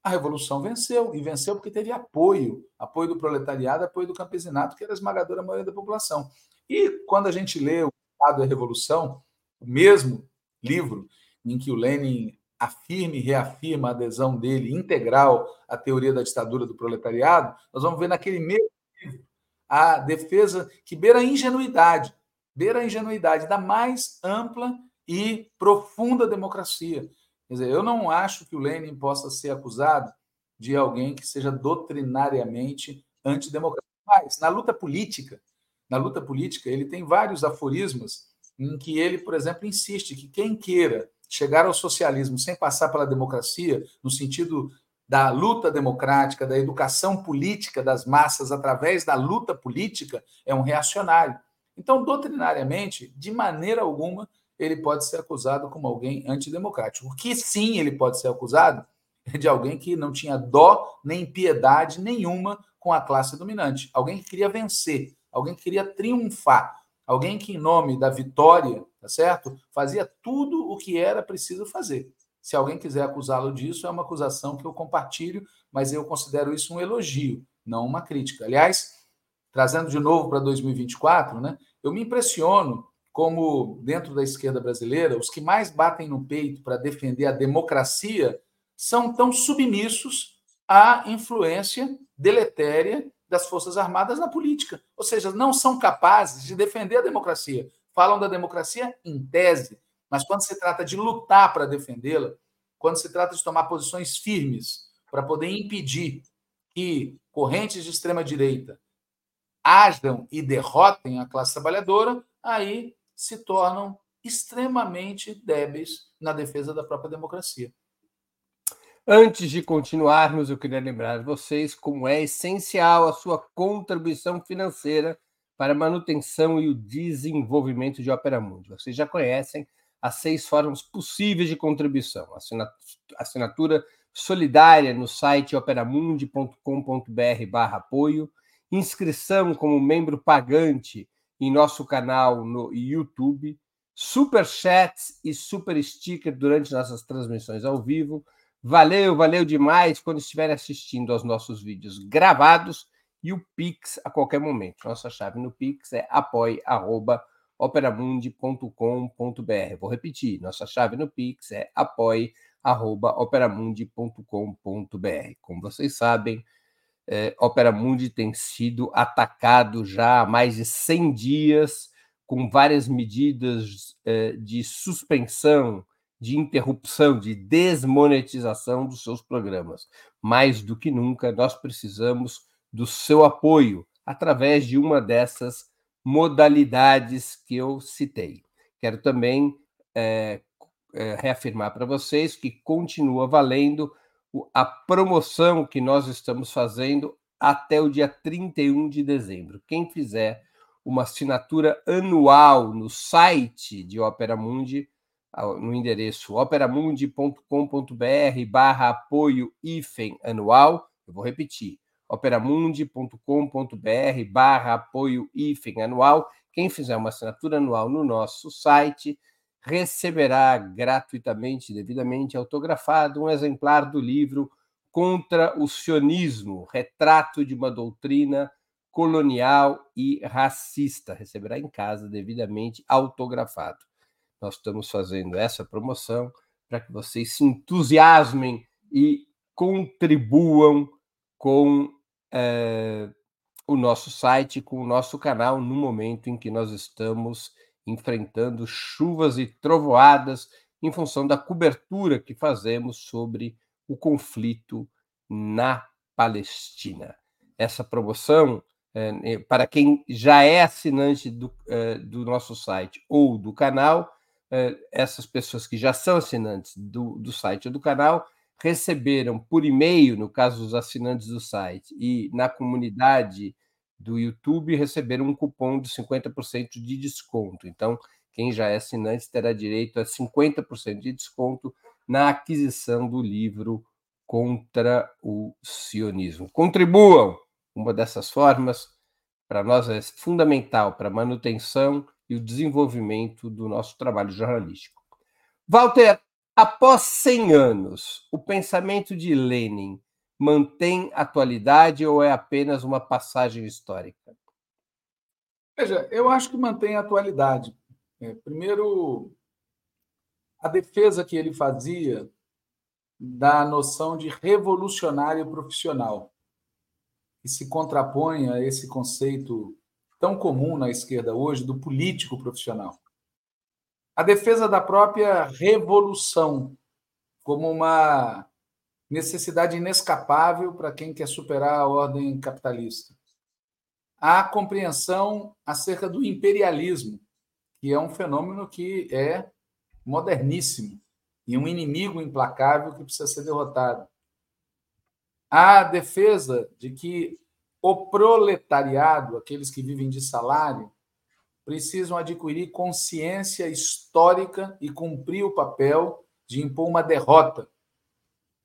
a revolução venceu, e venceu porque teve apoio, apoio do proletariado, apoio do campesinato, que era a esmagadora maioria da população. E quando a gente lê o Estado e a Revolução, o mesmo livro em que o Lenin afirma e reafirma a adesão dele integral à teoria da ditadura do proletariado, nós vamos ver naquele mesmo a defesa que beira a ingenuidade, beira a ingenuidade da mais ampla e profunda democracia. Quer dizer, eu não acho que o Lenin possa ser acusado de alguém que seja doutrinariamente antidemocrático. Mas, na luta política, na luta política, ele tem vários aforismos em que ele, por exemplo, insiste que quem queira chegar ao socialismo sem passar pela democracia, no sentido da luta democrática, da educação política das massas através da luta política, é um reacionário. Então, doutrinariamente, de maneira alguma, ele pode ser acusado como alguém antidemocrático. O que sim ele pode ser acusado é de alguém que não tinha dó nem piedade nenhuma com a classe dominante, alguém que queria vencer, alguém que queria triunfar, alguém que, em nome da vitória, tá certo? Fazia tudo o que era preciso fazer. Se alguém quiser acusá-lo disso, é uma acusação que eu compartilho, mas eu considero isso um elogio, não uma crítica. Aliás, trazendo de novo para 2024, né, eu me impressiono como, dentro da esquerda brasileira, os que mais batem no peito para defender a democracia são tão submissos à influência deletéria das Forças Armadas na política. Ou seja, não são capazes de defender a democracia. Falam da democracia em tese, mas quando se trata de lutar para defendê-la, quando se trata de tomar posições firmes para poder impedir que correntes de extrema direita ajam e derrotem a classe trabalhadora, aí se tornam extremamente débeis na defesa da própria democracia. Antes de continuarmos, eu queria lembrar vocês como é essencial a sua contribuição financeira para a manutenção e o desenvolvimento de Opera Mundi. Vocês já conhecem as seis formas possíveis de contribuição. Assinatura solidária no site operamundi.com.br barra apoio, inscrição como membro pagante em nosso canal no YouTube, super chats e super sticker durante nossas transmissões ao vivo, Valeu, valeu demais quando estiverem assistindo aos nossos vídeos gravados e o Pix a qualquer momento. Nossa chave no Pix é apoie.operamundi.com.br. Vou repetir, nossa chave no Pix é apoie.operamundi.com.br. Como vocês sabem, é, Opera Mundi tem sido atacado já há mais de 100 dias, com várias medidas é, de suspensão, de interrupção, de desmonetização dos seus programas. Mais do que nunca, nós precisamos do seu apoio através de uma dessas modalidades que eu citei. Quero também é, é, reafirmar para vocês que continua valendo a promoção que nós estamos fazendo até o dia 31 de dezembro. Quem fizer uma assinatura anual no site de Opera Mundi, no endereço operamundi.com.br barra apoio IFEM anual, eu vou repetir, operamundi.com.br barra apoio IFEM anual. Quem fizer uma assinatura anual no nosso site receberá gratuitamente, devidamente autografado, um exemplar do livro Contra o Sionismo, Retrato de uma Doutrina Colonial e Racista. Receberá em casa, devidamente autografado. Nós estamos fazendo essa promoção para que vocês se entusiasmem e contribuam com é, o nosso site, com o nosso canal, no momento em que nós estamos enfrentando chuvas e trovoadas em função da cobertura que fazemos sobre o conflito na Palestina. Essa promoção, é, para quem já é assinante do, do nosso site ou do canal, essas pessoas que já são assinantes do, do site ou do canal receberam por e-mail, no caso dos assinantes do site, e na comunidade do YouTube receberam um cupom de 50% de desconto. Então, quem já é assinante terá direito a 50% de desconto na aquisição do livro Contra o Sionismo. Contribuam! Uma dessas formas, para nós, é fundamental para a manutenção e o desenvolvimento do nosso trabalho jornalístico. Walter, após 100 anos, o pensamento de Lenin mantém atualidade ou é apenas uma passagem histórica? Veja, eu acho que mantém atualidade. É, primeiro, a defesa que ele fazia da noção de revolucionário profissional, que se contrapõe a esse conceito tão comum na esquerda hoje do político profissional. A defesa da própria revolução como uma necessidade inescapável para quem quer superar a ordem capitalista. A compreensão acerca do imperialismo, que é um fenômeno que é moderníssimo e um inimigo implacável que precisa ser derrotado. A defesa de que o proletariado, aqueles que vivem de salário, precisam adquirir consciência histórica e cumprir o papel de impor uma derrota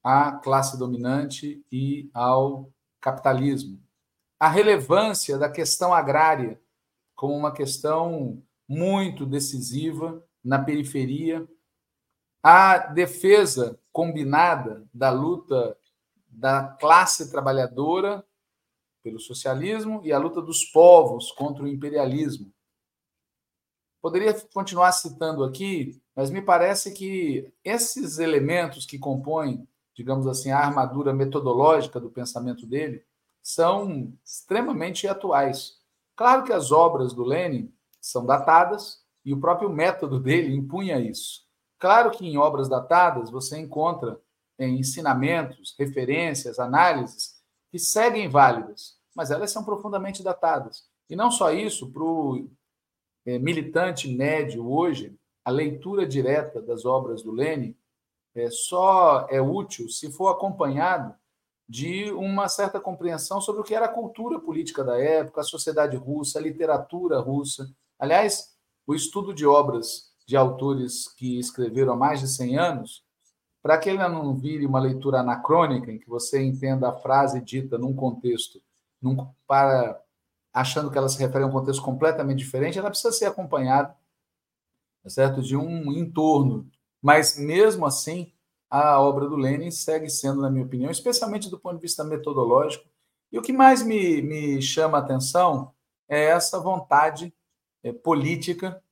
à classe dominante e ao capitalismo. A relevância da questão agrária como uma questão muito decisiva na periferia, a defesa combinada da luta da classe trabalhadora pelo socialismo e a luta dos povos contra o imperialismo. Poderia continuar citando aqui, mas me parece que esses elementos que compõem digamos assim, a armadura metodológica do pensamento dele, são extremamente atuais. Claro que as obras do Lenin são datadas e o próprio método dele impunha isso. Claro que em obras datadas você encontra ensinamentos, referências, análises que seguem válidas, mas elas são profundamente datadas. E não só isso, para o eh, militante médio hoje, a leitura direta das obras do Lenin é, só é útil se for acompanhado de uma certa compreensão sobre o que era a cultura política da época, a sociedade russa, a literatura russa. Aliás, o estudo de obras de autores que escreveram há mais de 100 anos, para que ele não vire uma leitura anacrônica, em que você entenda a frase dita num contexto, num, para achando que ela se refere a um contexto completamente diferente, ela precisa ser acompanhada, certo, de um entorno mas mesmo assim, a obra do Lenin segue sendo, na minha opinião, especialmente do ponto de vista metodológico. E o que mais me, me chama a atenção é essa vontade é, política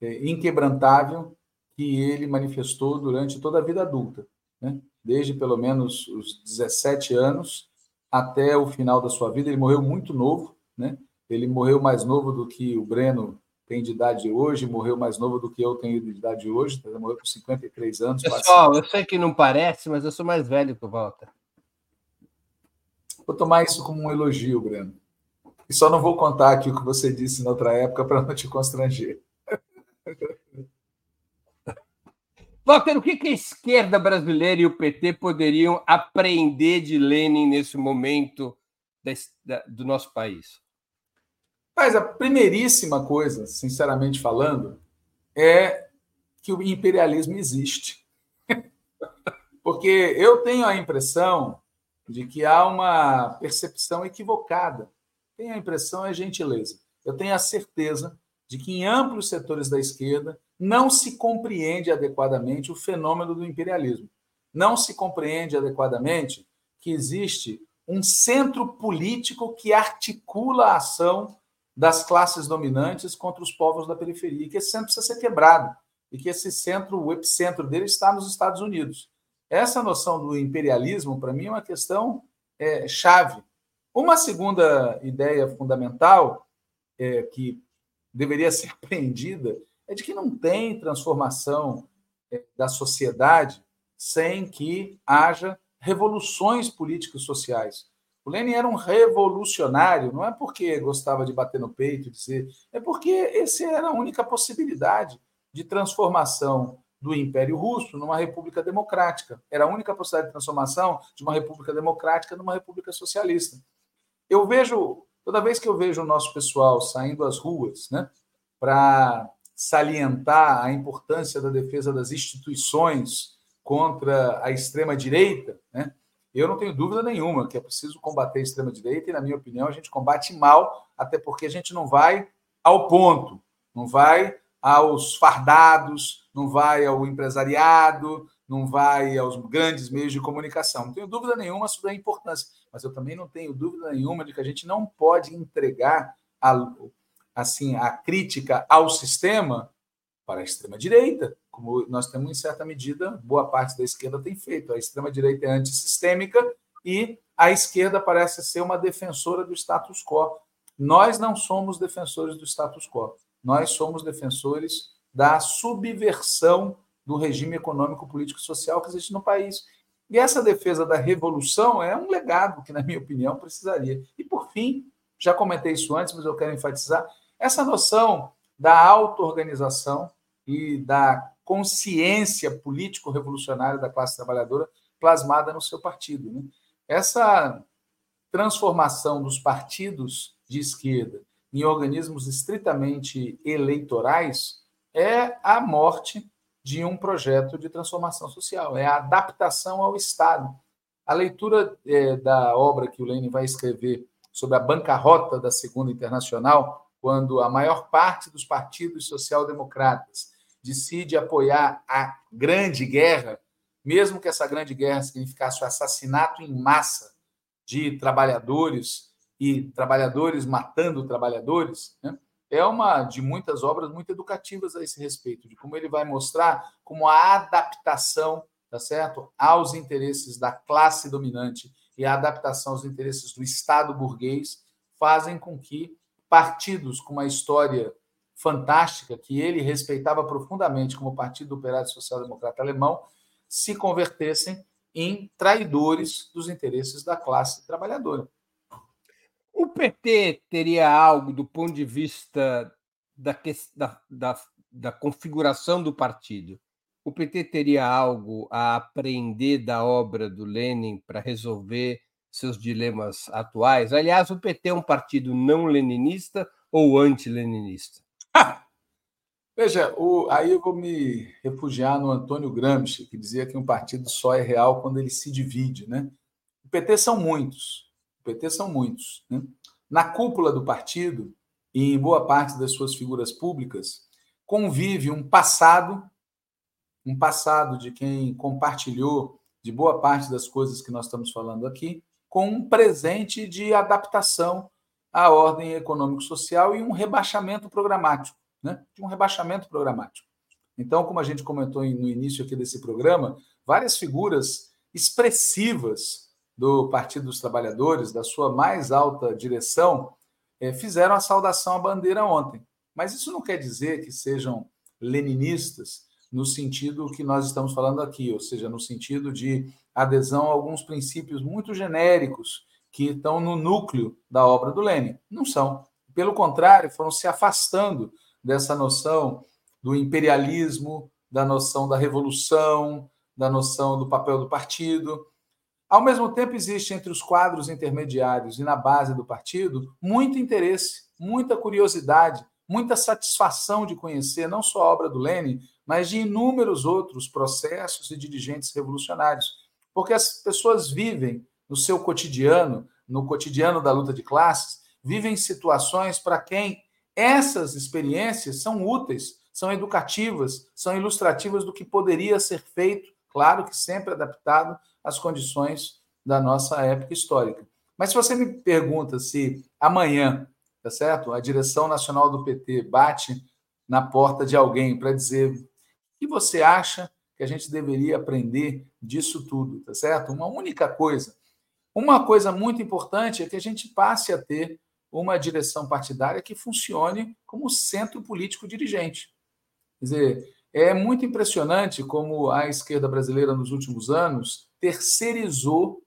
é, inquebrantável que ele manifestou durante toda a vida adulta, né? desde pelo menos os 17 anos até o final da sua vida. Ele morreu muito novo, né? ele morreu mais novo do que o Breno tem de idade hoje, morreu mais novo do que eu tenho de idade hoje, ele morreu com 53 anos. Pessoal, eu sei que não parece, mas eu sou mais velho que o Walter. Vou tomar isso como um elogio, Breno. E só não vou contar aqui o que você disse na outra época para não te constranger. Walter, o que a esquerda brasileira e o PT poderiam aprender de Lenin nesse momento do nosso país? Mas a primeiríssima coisa, sinceramente falando, é que o imperialismo existe. Porque eu tenho a impressão de que há uma percepção equivocada. Tenho a impressão, é gentileza. Eu tenho a certeza de que em amplos setores da esquerda não se compreende adequadamente o fenômeno do imperialismo. Não se compreende adequadamente que existe um centro político que articula a ação das classes dominantes contra os povos da periferia, e que esse centro precisa ser quebrado, e que esse centro, o epicentro dele está nos Estados Unidos. Essa noção do imperialismo, para mim, é uma questão é, chave. Uma segunda ideia fundamental, é, que deveria ser apreendida, é de que não tem transformação é, da sociedade sem que haja revoluções políticas sociais. O Lenin era um revolucionário, não é porque gostava de bater no peito e dizer, é porque essa era a única possibilidade de transformação do Império Russo numa república democrática. Era a única possibilidade de transformação de uma república democrática numa república socialista. Eu vejo, toda vez que eu vejo o nosso pessoal saindo às ruas, né, para salientar a importância da defesa das instituições contra a extrema direita, né, eu não tenho dúvida nenhuma que é preciso combater a extrema-direita, e, na minha opinião, a gente combate mal, até porque a gente não vai ao ponto, não vai aos fardados, não vai ao empresariado, não vai aos grandes meios de comunicação. Não tenho dúvida nenhuma sobre a importância, mas eu também não tenho dúvida nenhuma de que a gente não pode entregar a, assim a crítica ao sistema para a extrema direita, como nós temos, em certa medida, boa parte da esquerda tem feito. A extrema-direita é antissistêmica e a esquerda parece ser uma defensora do status quo. Nós não somos defensores do status quo. Nós somos defensores da subversão do regime econômico, político e social que existe no país. E essa defesa da revolução é um legado que, na minha opinião, precisaria. E, por fim, já comentei isso antes, mas eu quero enfatizar, essa noção da auto-organização e da consciência político-revolucionária da classe trabalhadora plasmada no seu partido. Né? Essa transformação dos partidos de esquerda em organismos estritamente eleitorais é a morte de um projeto de transformação social, é a adaptação ao Estado. A leitura é, da obra que o Lenin vai escrever sobre a bancarrota da Segunda Internacional, quando a maior parte dos partidos social-democratas decide apoiar a grande guerra, mesmo que essa grande guerra significasse o assassinato em massa de trabalhadores e trabalhadores matando trabalhadores, né? é uma de muitas obras muito educativas a esse respeito, de como ele vai mostrar como a adaptação, tá certo, aos interesses da classe dominante e a adaptação aos interesses do Estado burguês fazem com que partidos com uma história fantástica que ele respeitava profundamente como Partido Operário Social Democrata Alemão se convertessem em traidores dos interesses da classe trabalhadora. O PT teria algo do ponto de vista da, da, da, da configuração do partido? O PT teria algo a aprender da obra do Lenin para resolver seus dilemas atuais? Aliás, o PT é um partido não leninista ou anti-leninista? Veja, o, aí eu vou me refugiar no Antônio Gramsci, que dizia que um partido só é real quando ele se divide. Né? O PT são muitos. O PT são muitos. Né? Na cúpula do partido, e em boa parte das suas figuras públicas, convive um passado um passado de quem compartilhou de boa parte das coisas que nós estamos falando aqui, com um presente de adaptação à ordem econômico-social e um rebaixamento programático, né? de um rebaixamento programático. Então, como a gente comentou no início aqui desse programa, várias figuras expressivas do Partido dos Trabalhadores, da sua mais alta direção, é, fizeram a saudação à bandeira ontem. Mas isso não quer dizer que sejam leninistas no sentido que nós estamos falando aqui, ou seja, no sentido de adesão a alguns princípios muito genéricos que estão no núcleo da obra do Lenin. Não são. Pelo contrário, foram se afastando dessa noção do imperialismo, da noção da revolução, da noção do papel do partido. Ao mesmo tempo, existe entre os quadros intermediários e na base do partido muito interesse, muita curiosidade, muita satisfação de conhecer não só a obra do Lenin, mas de inúmeros outros processos e dirigentes revolucionários. Porque as pessoas vivem no seu cotidiano, no cotidiano da luta de classes, vivem situações para quem essas experiências são úteis, são educativas, são ilustrativas do que poderia ser feito, claro que sempre adaptado às condições da nossa época histórica. Mas se você me pergunta se amanhã, tá certo? A direção nacional do PT bate na porta de alguém para dizer o que você acha que a gente deveria aprender disso tudo, tá certo? Uma única coisa. Uma coisa muito importante é que a gente passe a ter uma direção partidária que funcione como centro político dirigente. Quer dizer, é muito impressionante como a esquerda brasileira, nos últimos anos, terceirizou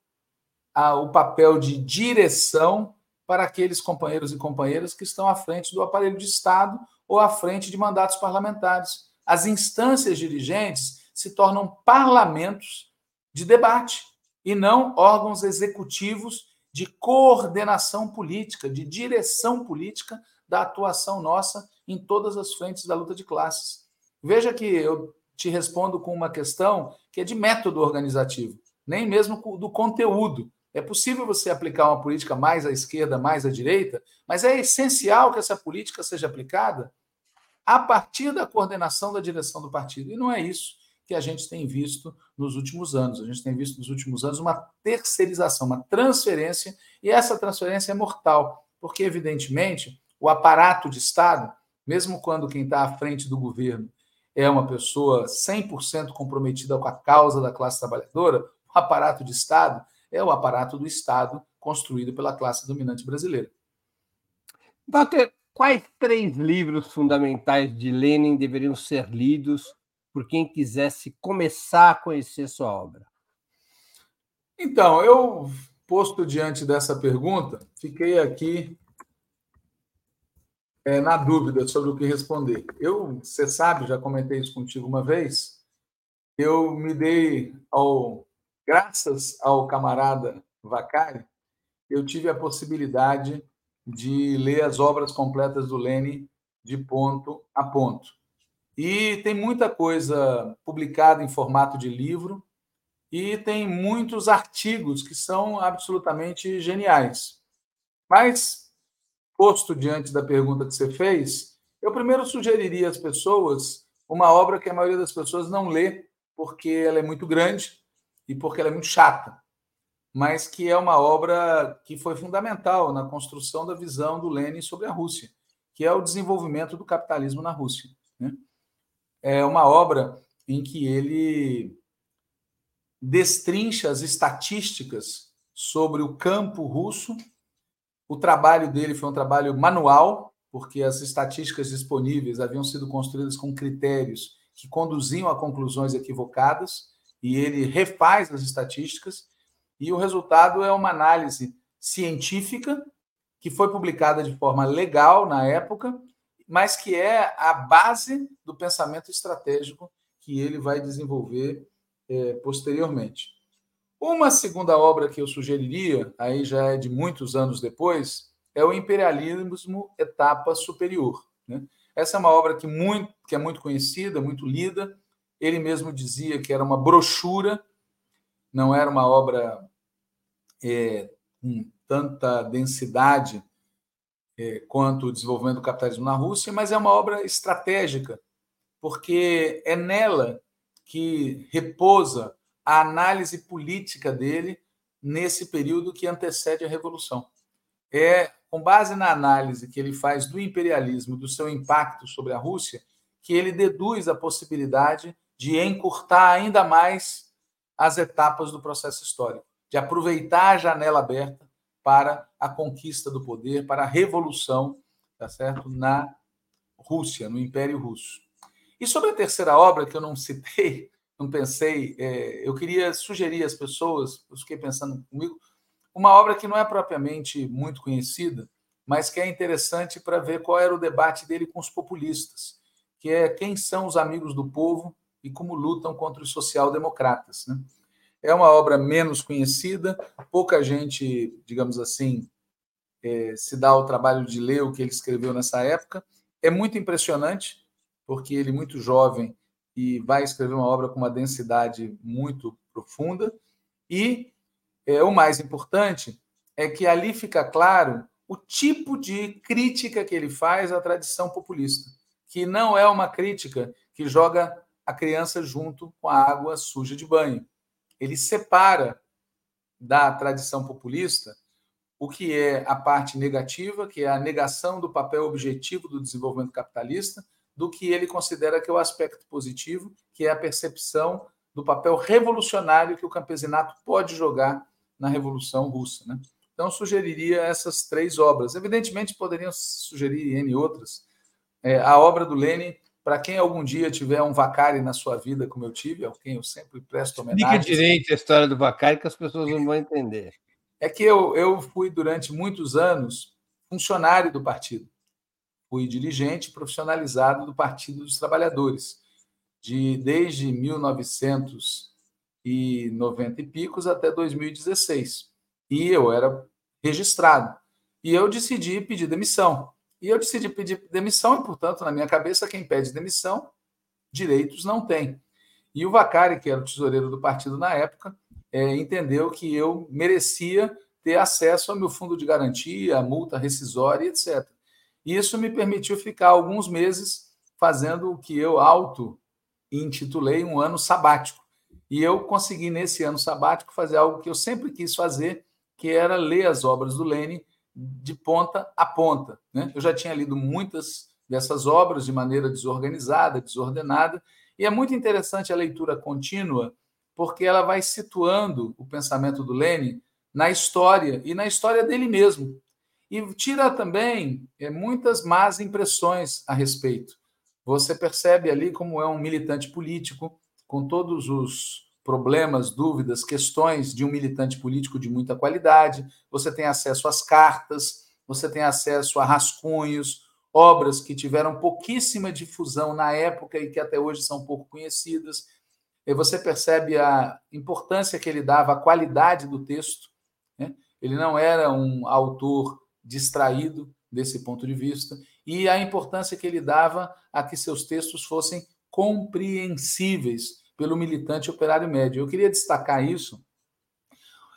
a, o papel de direção para aqueles companheiros e companheiras que estão à frente do aparelho de Estado ou à frente de mandatos parlamentares. As instâncias dirigentes se tornam parlamentos de debate e não órgãos executivos de coordenação política, de direção política da atuação nossa em todas as frentes da luta de classes. Veja que eu te respondo com uma questão que é de método organizativo, nem mesmo do conteúdo. É possível você aplicar uma política mais à esquerda, mais à direita, mas é essencial que essa política seja aplicada a partir da coordenação da direção do partido. E não é isso que a gente tem visto nos últimos anos. A gente tem visto nos últimos anos uma terceirização, uma transferência, e essa transferência é mortal, porque, evidentemente, o aparato de Estado, mesmo quando quem está à frente do governo é uma pessoa 100% comprometida com a causa da classe trabalhadora, o aparato de Estado é o aparato do Estado construído pela classe dominante brasileira. Walter, quais três livros fundamentais de Lenin deveriam ser lidos por quem quisesse começar a conhecer sua obra? Então, eu, posto diante dessa pergunta, fiquei aqui é, na dúvida sobre o que responder. Eu, você sabe, já comentei isso contigo uma vez, eu me dei ao, graças ao camarada Vacari, eu tive a possibilidade de ler as obras completas do Lene de ponto a ponto. E tem muita coisa publicada em formato de livro e tem muitos artigos que são absolutamente geniais. Mas, posto diante da pergunta que você fez, eu primeiro sugeriria às pessoas uma obra que a maioria das pessoas não lê porque ela é muito grande e porque ela é muito chata, mas que é uma obra que foi fundamental na construção da visão do Lenin sobre a Rússia, que é o desenvolvimento do capitalismo na Rússia. Né? É uma obra em que ele destrincha as estatísticas sobre o campo russo. O trabalho dele foi um trabalho manual, porque as estatísticas disponíveis haviam sido construídas com critérios que conduziam a conclusões equivocadas, e ele refaz as estatísticas, e o resultado é uma análise científica que foi publicada de forma legal na época mas que é a base do pensamento estratégico que ele vai desenvolver é, posteriormente. Uma segunda obra que eu sugeriria, aí já é de muitos anos depois, é o Imperialismo Etapa Superior. Né? Essa é uma obra que, muito, que é muito conhecida, muito lida. Ele mesmo dizia que era uma brochura, não era uma obra é, com tanta densidade quanto o desenvolvimento do capitalismo na Rússia, mas é uma obra estratégica, porque é nela que repousa a análise política dele nesse período que antecede a Revolução. É com base na análise que ele faz do imperialismo, do seu impacto sobre a Rússia, que ele deduz a possibilidade de encurtar ainda mais as etapas do processo histórico, de aproveitar a janela aberta para a conquista do poder, para a revolução, tá certo, na Rússia, no Império Russo. E sobre a terceira obra que eu não citei, não pensei, é, eu queria sugerir às pessoas, eu fiquei pensando comigo, uma obra que não é propriamente muito conhecida, mas que é interessante para ver qual era o debate dele com os populistas, que é quem são os amigos do povo e como lutam contra os social-democratas. Né? É uma obra menos conhecida, pouca gente, digamos assim, é, se dá o trabalho de ler o que ele escreveu nessa época. É muito impressionante, porque ele, muito jovem, e vai escrever uma obra com uma densidade muito profunda. E é, o mais importante é que ali fica claro o tipo de crítica que ele faz à tradição populista, que não é uma crítica que joga a criança junto com a água suja de banho. Ele separa da tradição populista o que é a parte negativa, que é a negação do papel objetivo do desenvolvimento capitalista, do que ele considera que é o aspecto positivo, que é a percepção do papel revolucionário que o campesinato pode jogar na Revolução Russa. Né? Então, sugeriria essas três obras. Evidentemente, poderiam sugerir N outras. É, a obra do Lenin, para quem algum dia tiver um Vacari na sua vida, como eu tive, a quem eu sempre presto homenagem. Explica direito a história do Vacari, que as pessoas não vão entender. É que eu, eu fui, durante muitos anos, funcionário do partido. Fui dirigente profissionalizado do Partido dos Trabalhadores, de desde 1900 e 90 e picos até 2016. E eu era registrado. E eu decidi pedir demissão. E eu decidi pedir demissão, e, portanto, na minha cabeça, quem pede demissão, direitos não tem. E o Vacari, que era o tesoureiro do partido na época, é, entendeu que eu merecia ter acesso ao meu fundo de garantia, multa rescisória, etc. E isso me permitiu ficar alguns meses fazendo o que eu auto intitulei um ano sabático. E eu consegui, nesse ano sabático, fazer algo que eu sempre quis fazer, que era ler as obras do Lênin de ponta a ponta. Né? Eu já tinha lido muitas dessas obras de maneira desorganizada, desordenada, e é muito interessante a leitura contínua, porque ela vai situando o pensamento do Lênin na história e na história dele mesmo. E tira também é, muitas más impressões a respeito. Você percebe ali como é um militante político, com todos os problemas, dúvidas, questões de um militante político de muita qualidade. Você tem acesso às cartas, você tem acesso a rascunhos, obras que tiveram pouquíssima difusão na época e que até hoje são pouco conhecidas. E você percebe a importância que ele dava à qualidade do texto. Né? Ele não era um autor distraído desse ponto de vista, e a importância que ele dava a que seus textos fossem compreensíveis pelo militante operário médio. Eu queria destacar isso.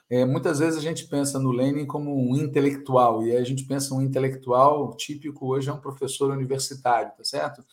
É, muitas vezes a gente pensa no Lenin como um intelectual, e a gente pensa um intelectual típico hoje é um professor universitário, tá certo?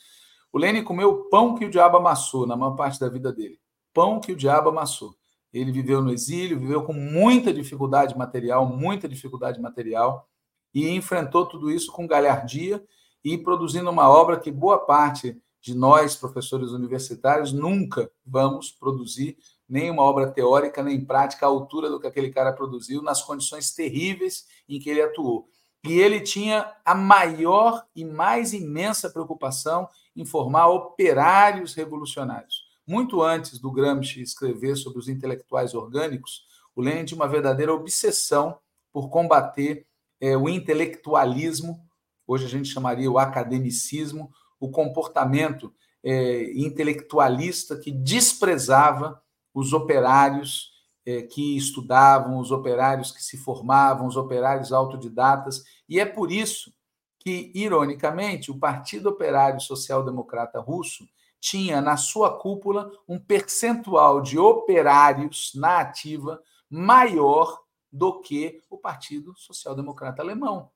O Lenin comeu pão que o diabo amassou na maior parte da vida dele. Pão que o diabo amassou. Ele viveu no exílio, viveu com muita dificuldade material, muita dificuldade material, e enfrentou tudo isso com galhardia e produzindo uma obra que boa parte de nós, professores universitários, nunca vamos produzir nenhuma obra teórica nem prática à altura do que aquele cara produziu, nas condições terríveis em que ele atuou. E ele tinha a maior e mais imensa preocupação em formar operários revolucionários. Muito antes do Gramsci escrever sobre os intelectuais orgânicos, o Lenin tinha uma verdadeira obsessão por combater é, o intelectualismo, hoje a gente chamaria o academicismo, o comportamento é, intelectualista que desprezava os operários é, que estudavam, os operários que se formavam, os operários autodidatas. E é por isso que, ironicamente, o Partido Operário Social Democrata Russo tinha na sua cúpula um percentual de operários na ativa maior do que o Partido Social Democrata Alemão.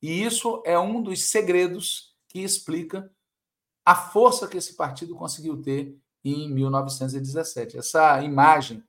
E isso é um dos segredos que explica a força que esse partido conseguiu ter em 1917. Essa imagem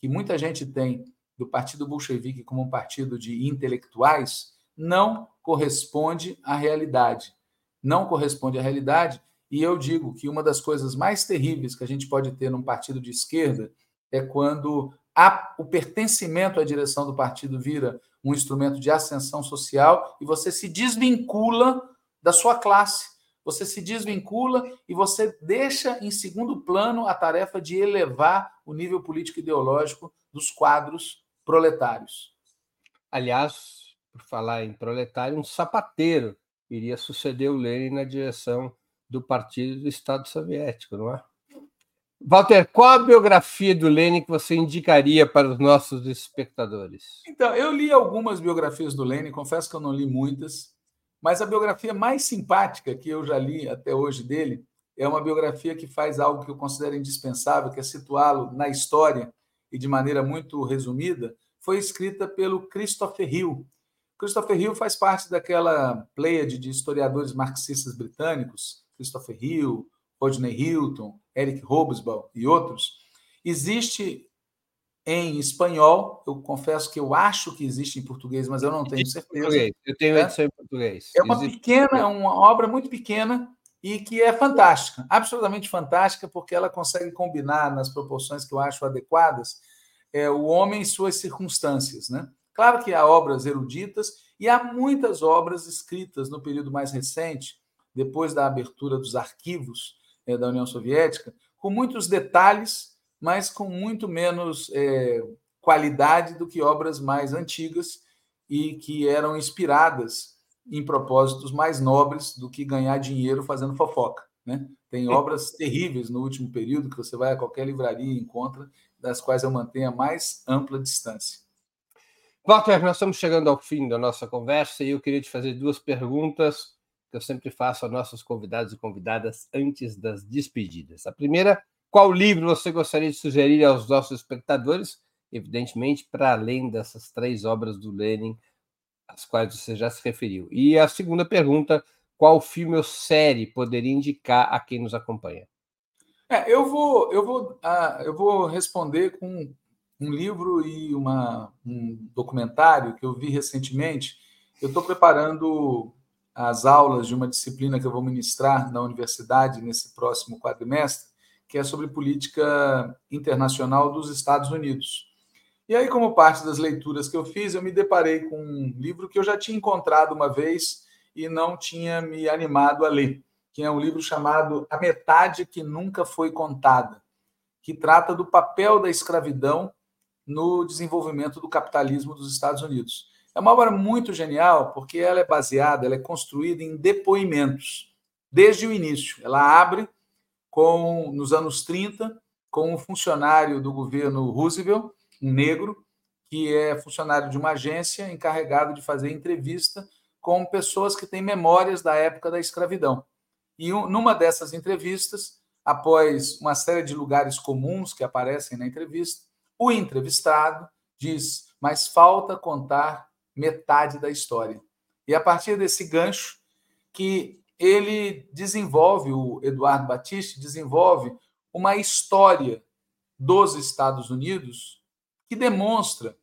que muita gente tem do Partido Bolchevique como um partido de intelectuais não corresponde à realidade. Não corresponde à realidade, e eu digo que uma das coisas mais terríveis que a gente pode ter num partido de esquerda é quando a, o pertencimento à direção do partido vira um instrumento de ascensão social e você se desvincula da sua classe. Você se desvincula e você deixa em segundo plano a tarefa de elevar o nível político ideológico dos quadros proletários. Aliás, por falar em proletário, um sapateiro iria suceder o Lenin na direção do Partido do Estado Soviético, não é? Walter, qual a biografia do Lenin que você indicaria para os nossos espectadores? Então, eu li algumas biografias do Lenin, confesso que eu não li muitas, mas a biografia mais simpática que eu já li até hoje dele é uma biografia que faz algo que eu considero indispensável, que é situá-lo na história e de maneira muito resumida, foi escrita pelo Christopher Hill. Christopher Hill faz parte daquela pleiade de historiadores marxistas britânicos, Christopher Hill, Rodney Hilton, Eric Hobsbawm e outros. Existe em espanhol, eu confesso que eu acho que existe em português, mas eu não tenho certeza. Eu tenho é? edição em português. É uma existe... pequena, é uma obra muito pequena e que é fantástica, absolutamente fantástica, porque ela consegue combinar nas proporções que eu acho adequadas é, o homem e suas circunstâncias, né? Claro que há obras eruditas e há muitas obras escritas no período mais recente, depois da abertura dos arquivos é, da União Soviética, com muitos detalhes, mas com muito menos é, qualidade do que obras mais antigas e que eram inspiradas em propósitos mais nobres do que ganhar dinheiro fazendo fofoca. Né? Tem obras terríveis no último período que você vai a qualquer livraria e encontra, das quais eu mantenho a mais ampla distância. Walter, nós estamos chegando ao fim da nossa conversa e eu queria te fazer duas perguntas que eu sempre faço a nossos convidados e convidadas antes das despedidas. A primeira, qual livro você gostaria de sugerir aos nossos espectadores? Evidentemente, para além dessas três obras do Lenin, às quais você já se referiu. E a segunda pergunta, qual filme ou série poderia indicar a quem nos acompanha? É, eu vou, eu vou, uh, eu vou responder com um livro e uma, um documentário que eu vi recentemente. Eu estou preparando as aulas de uma disciplina que eu vou ministrar na universidade nesse próximo quadrimestre, que é sobre política internacional dos Estados Unidos. E aí, como parte das leituras que eu fiz, eu me deparei com um livro que eu já tinha encontrado uma vez e não tinha me animado a ler, que é um livro chamado A Metade que Nunca Foi Contada, que trata do papel da escravidão no desenvolvimento do capitalismo dos Estados Unidos. É uma obra muito genial porque ela é baseada, ela é construída em depoimentos desde o início. Ela abre com nos anos 30 com um funcionário do governo Roosevelt, um negro, que é funcionário de uma agência encarregado de fazer entrevista com pessoas que têm memórias da época da escravidão. E numa dessas entrevistas, após uma série de lugares comuns que aparecem na entrevista, o entrevistado diz: Mas falta contar metade da história. E a partir desse gancho que ele desenvolve, o Eduardo Batiste desenvolve uma história dos Estados Unidos que demonstra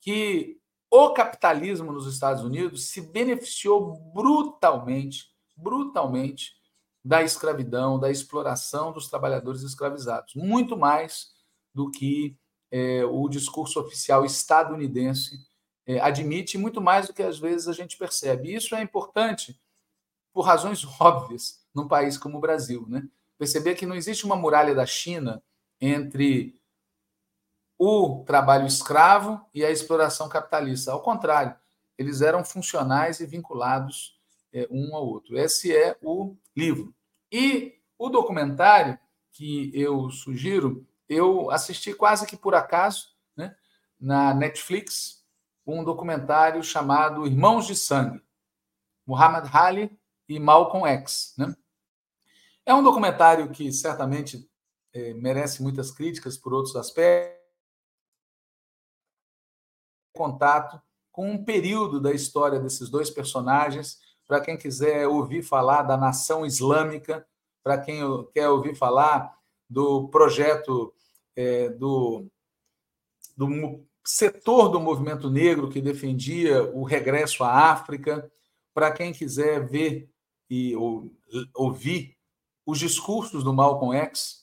que o capitalismo nos Estados Unidos se beneficiou brutalmente, brutalmente da escravidão, da exploração dos trabalhadores escravizados, muito mais do que é, o discurso oficial estadunidense é, admite muito mais do que às vezes a gente percebe. isso é importante por razões óbvias num país como o Brasil. Né? Perceber que não existe uma muralha da China entre o trabalho escravo e a exploração capitalista. Ao contrário, eles eram funcionais e vinculados é, um ao outro. Esse é o livro. E o documentário que eu sugiro, eu assisti quase que por acaso né, na Netflix, um documentário chamado Irmãos de Sangue, Muhammad Ali e Malcolm X. Né? É um documentário que certamente é, merece muitas críticas por outros aspectos. Contato com um período da história desses dois personagens, para quem quiser ouvir falar da nação islâmica, para quem quer ouvir falar do projeto é, do, do setor do movimento negro que defendia o regresso à África. Para quem quiser ver e ou, ouvir os discursos do Malcolm X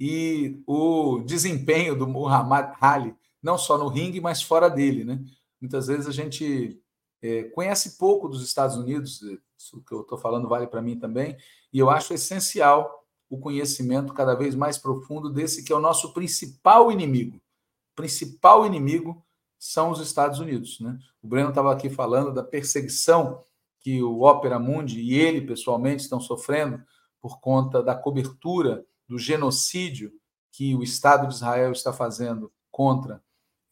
e o desempenho do Muhammad Ali, não só no ringue, mas fora dele. Né? Muitas vezes a gente é, conhece pouco dos Estados Unidos, isso que eu estou falando vale para mim também, e eu acho essencial o conhecimento cada vez mais profundo desse que é o nosso principal inimigo. Principal inimigo são os Estados Unidos. Né? O Breno estava aqui falando da perseguição que o Opera Mundi e ele pessoalmente estão sofrendo por conta da cobertura do genocídio que o Estado de Israel está fazendo contra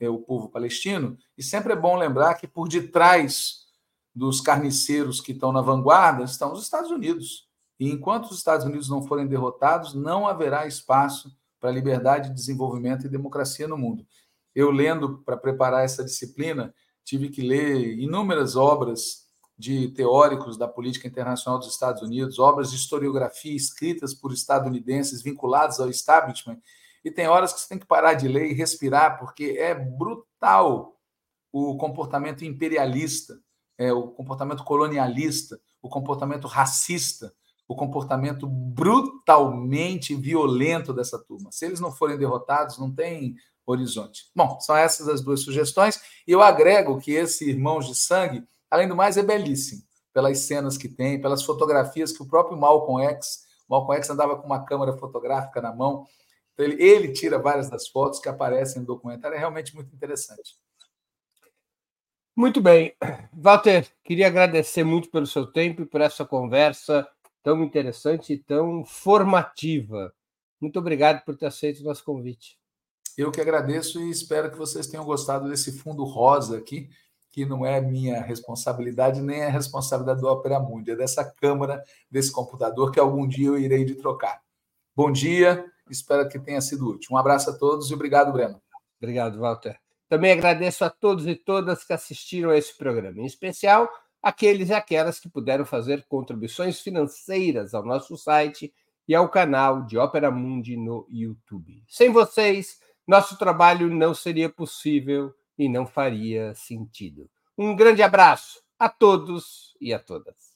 é, o povo palestino. E sempre é bom lembrar que por detrás dos carniceiros que estão na vanguarda estão os Estados Unidos. E enquanto os Estados Unidos não forem derrotados, não haverá espaço para liberdade, desenvolvimento e democracia no mundo. Eu, lendo para preparar essa disciplina, tive que ler inúmeras obras de teóricos da política internacional dos Estados Unidos, obras de historiografia escritas por estadunidenses vinculados ao establishment, e tem horas que você tem que parar de ler e respirar, porque é brutal o comportamento imperialista, é, o comportamento colonialista, o comportamento racista, o comportamento brutalmente violento dessa turma. Se eles não forem derrotados, não tem horizonte. Bom, são essas as duas sugestões. E eu agrego que esse Irmãos de Sangue, além do mais, é belíssimo, pelas cenas que tem, pelas fotografias que o próprio Malcolm X, Malcolm X andava com uma câmera fotográfica na mão, então ele, ele tira várias das fotos que aparecem no documentário, é realmente muito interessante. Muito bem. Walter, queria agradecer muito pelo seu tempo e por essa conversa tão interessante e tão formativa. Muito obrigado por ter aceito o nosso convite. Eu que agradeço e espero que vocês tenham gostado desse fundo rosa aqui, que não é minha responsabilidade nem é responsabilidade do Opera Mundi, é dessa câmera, desse computador que algum dia eu irei de trocar. Bom dia, espero que tenha sido útil. Um abraço a todos e obrigado, Breno. Obrigado, Walter. Também agradeço a todos e todas que assistiram a esse programa, em especial aqueles e aquelas que puderam fazer contribuições financeiras ao nosso site e ao canal de Ópera Mundi no YouTube. Sem vocês, nosso trabalho não seria possível e não faria sentido. Um grande abraço a todos e a todas.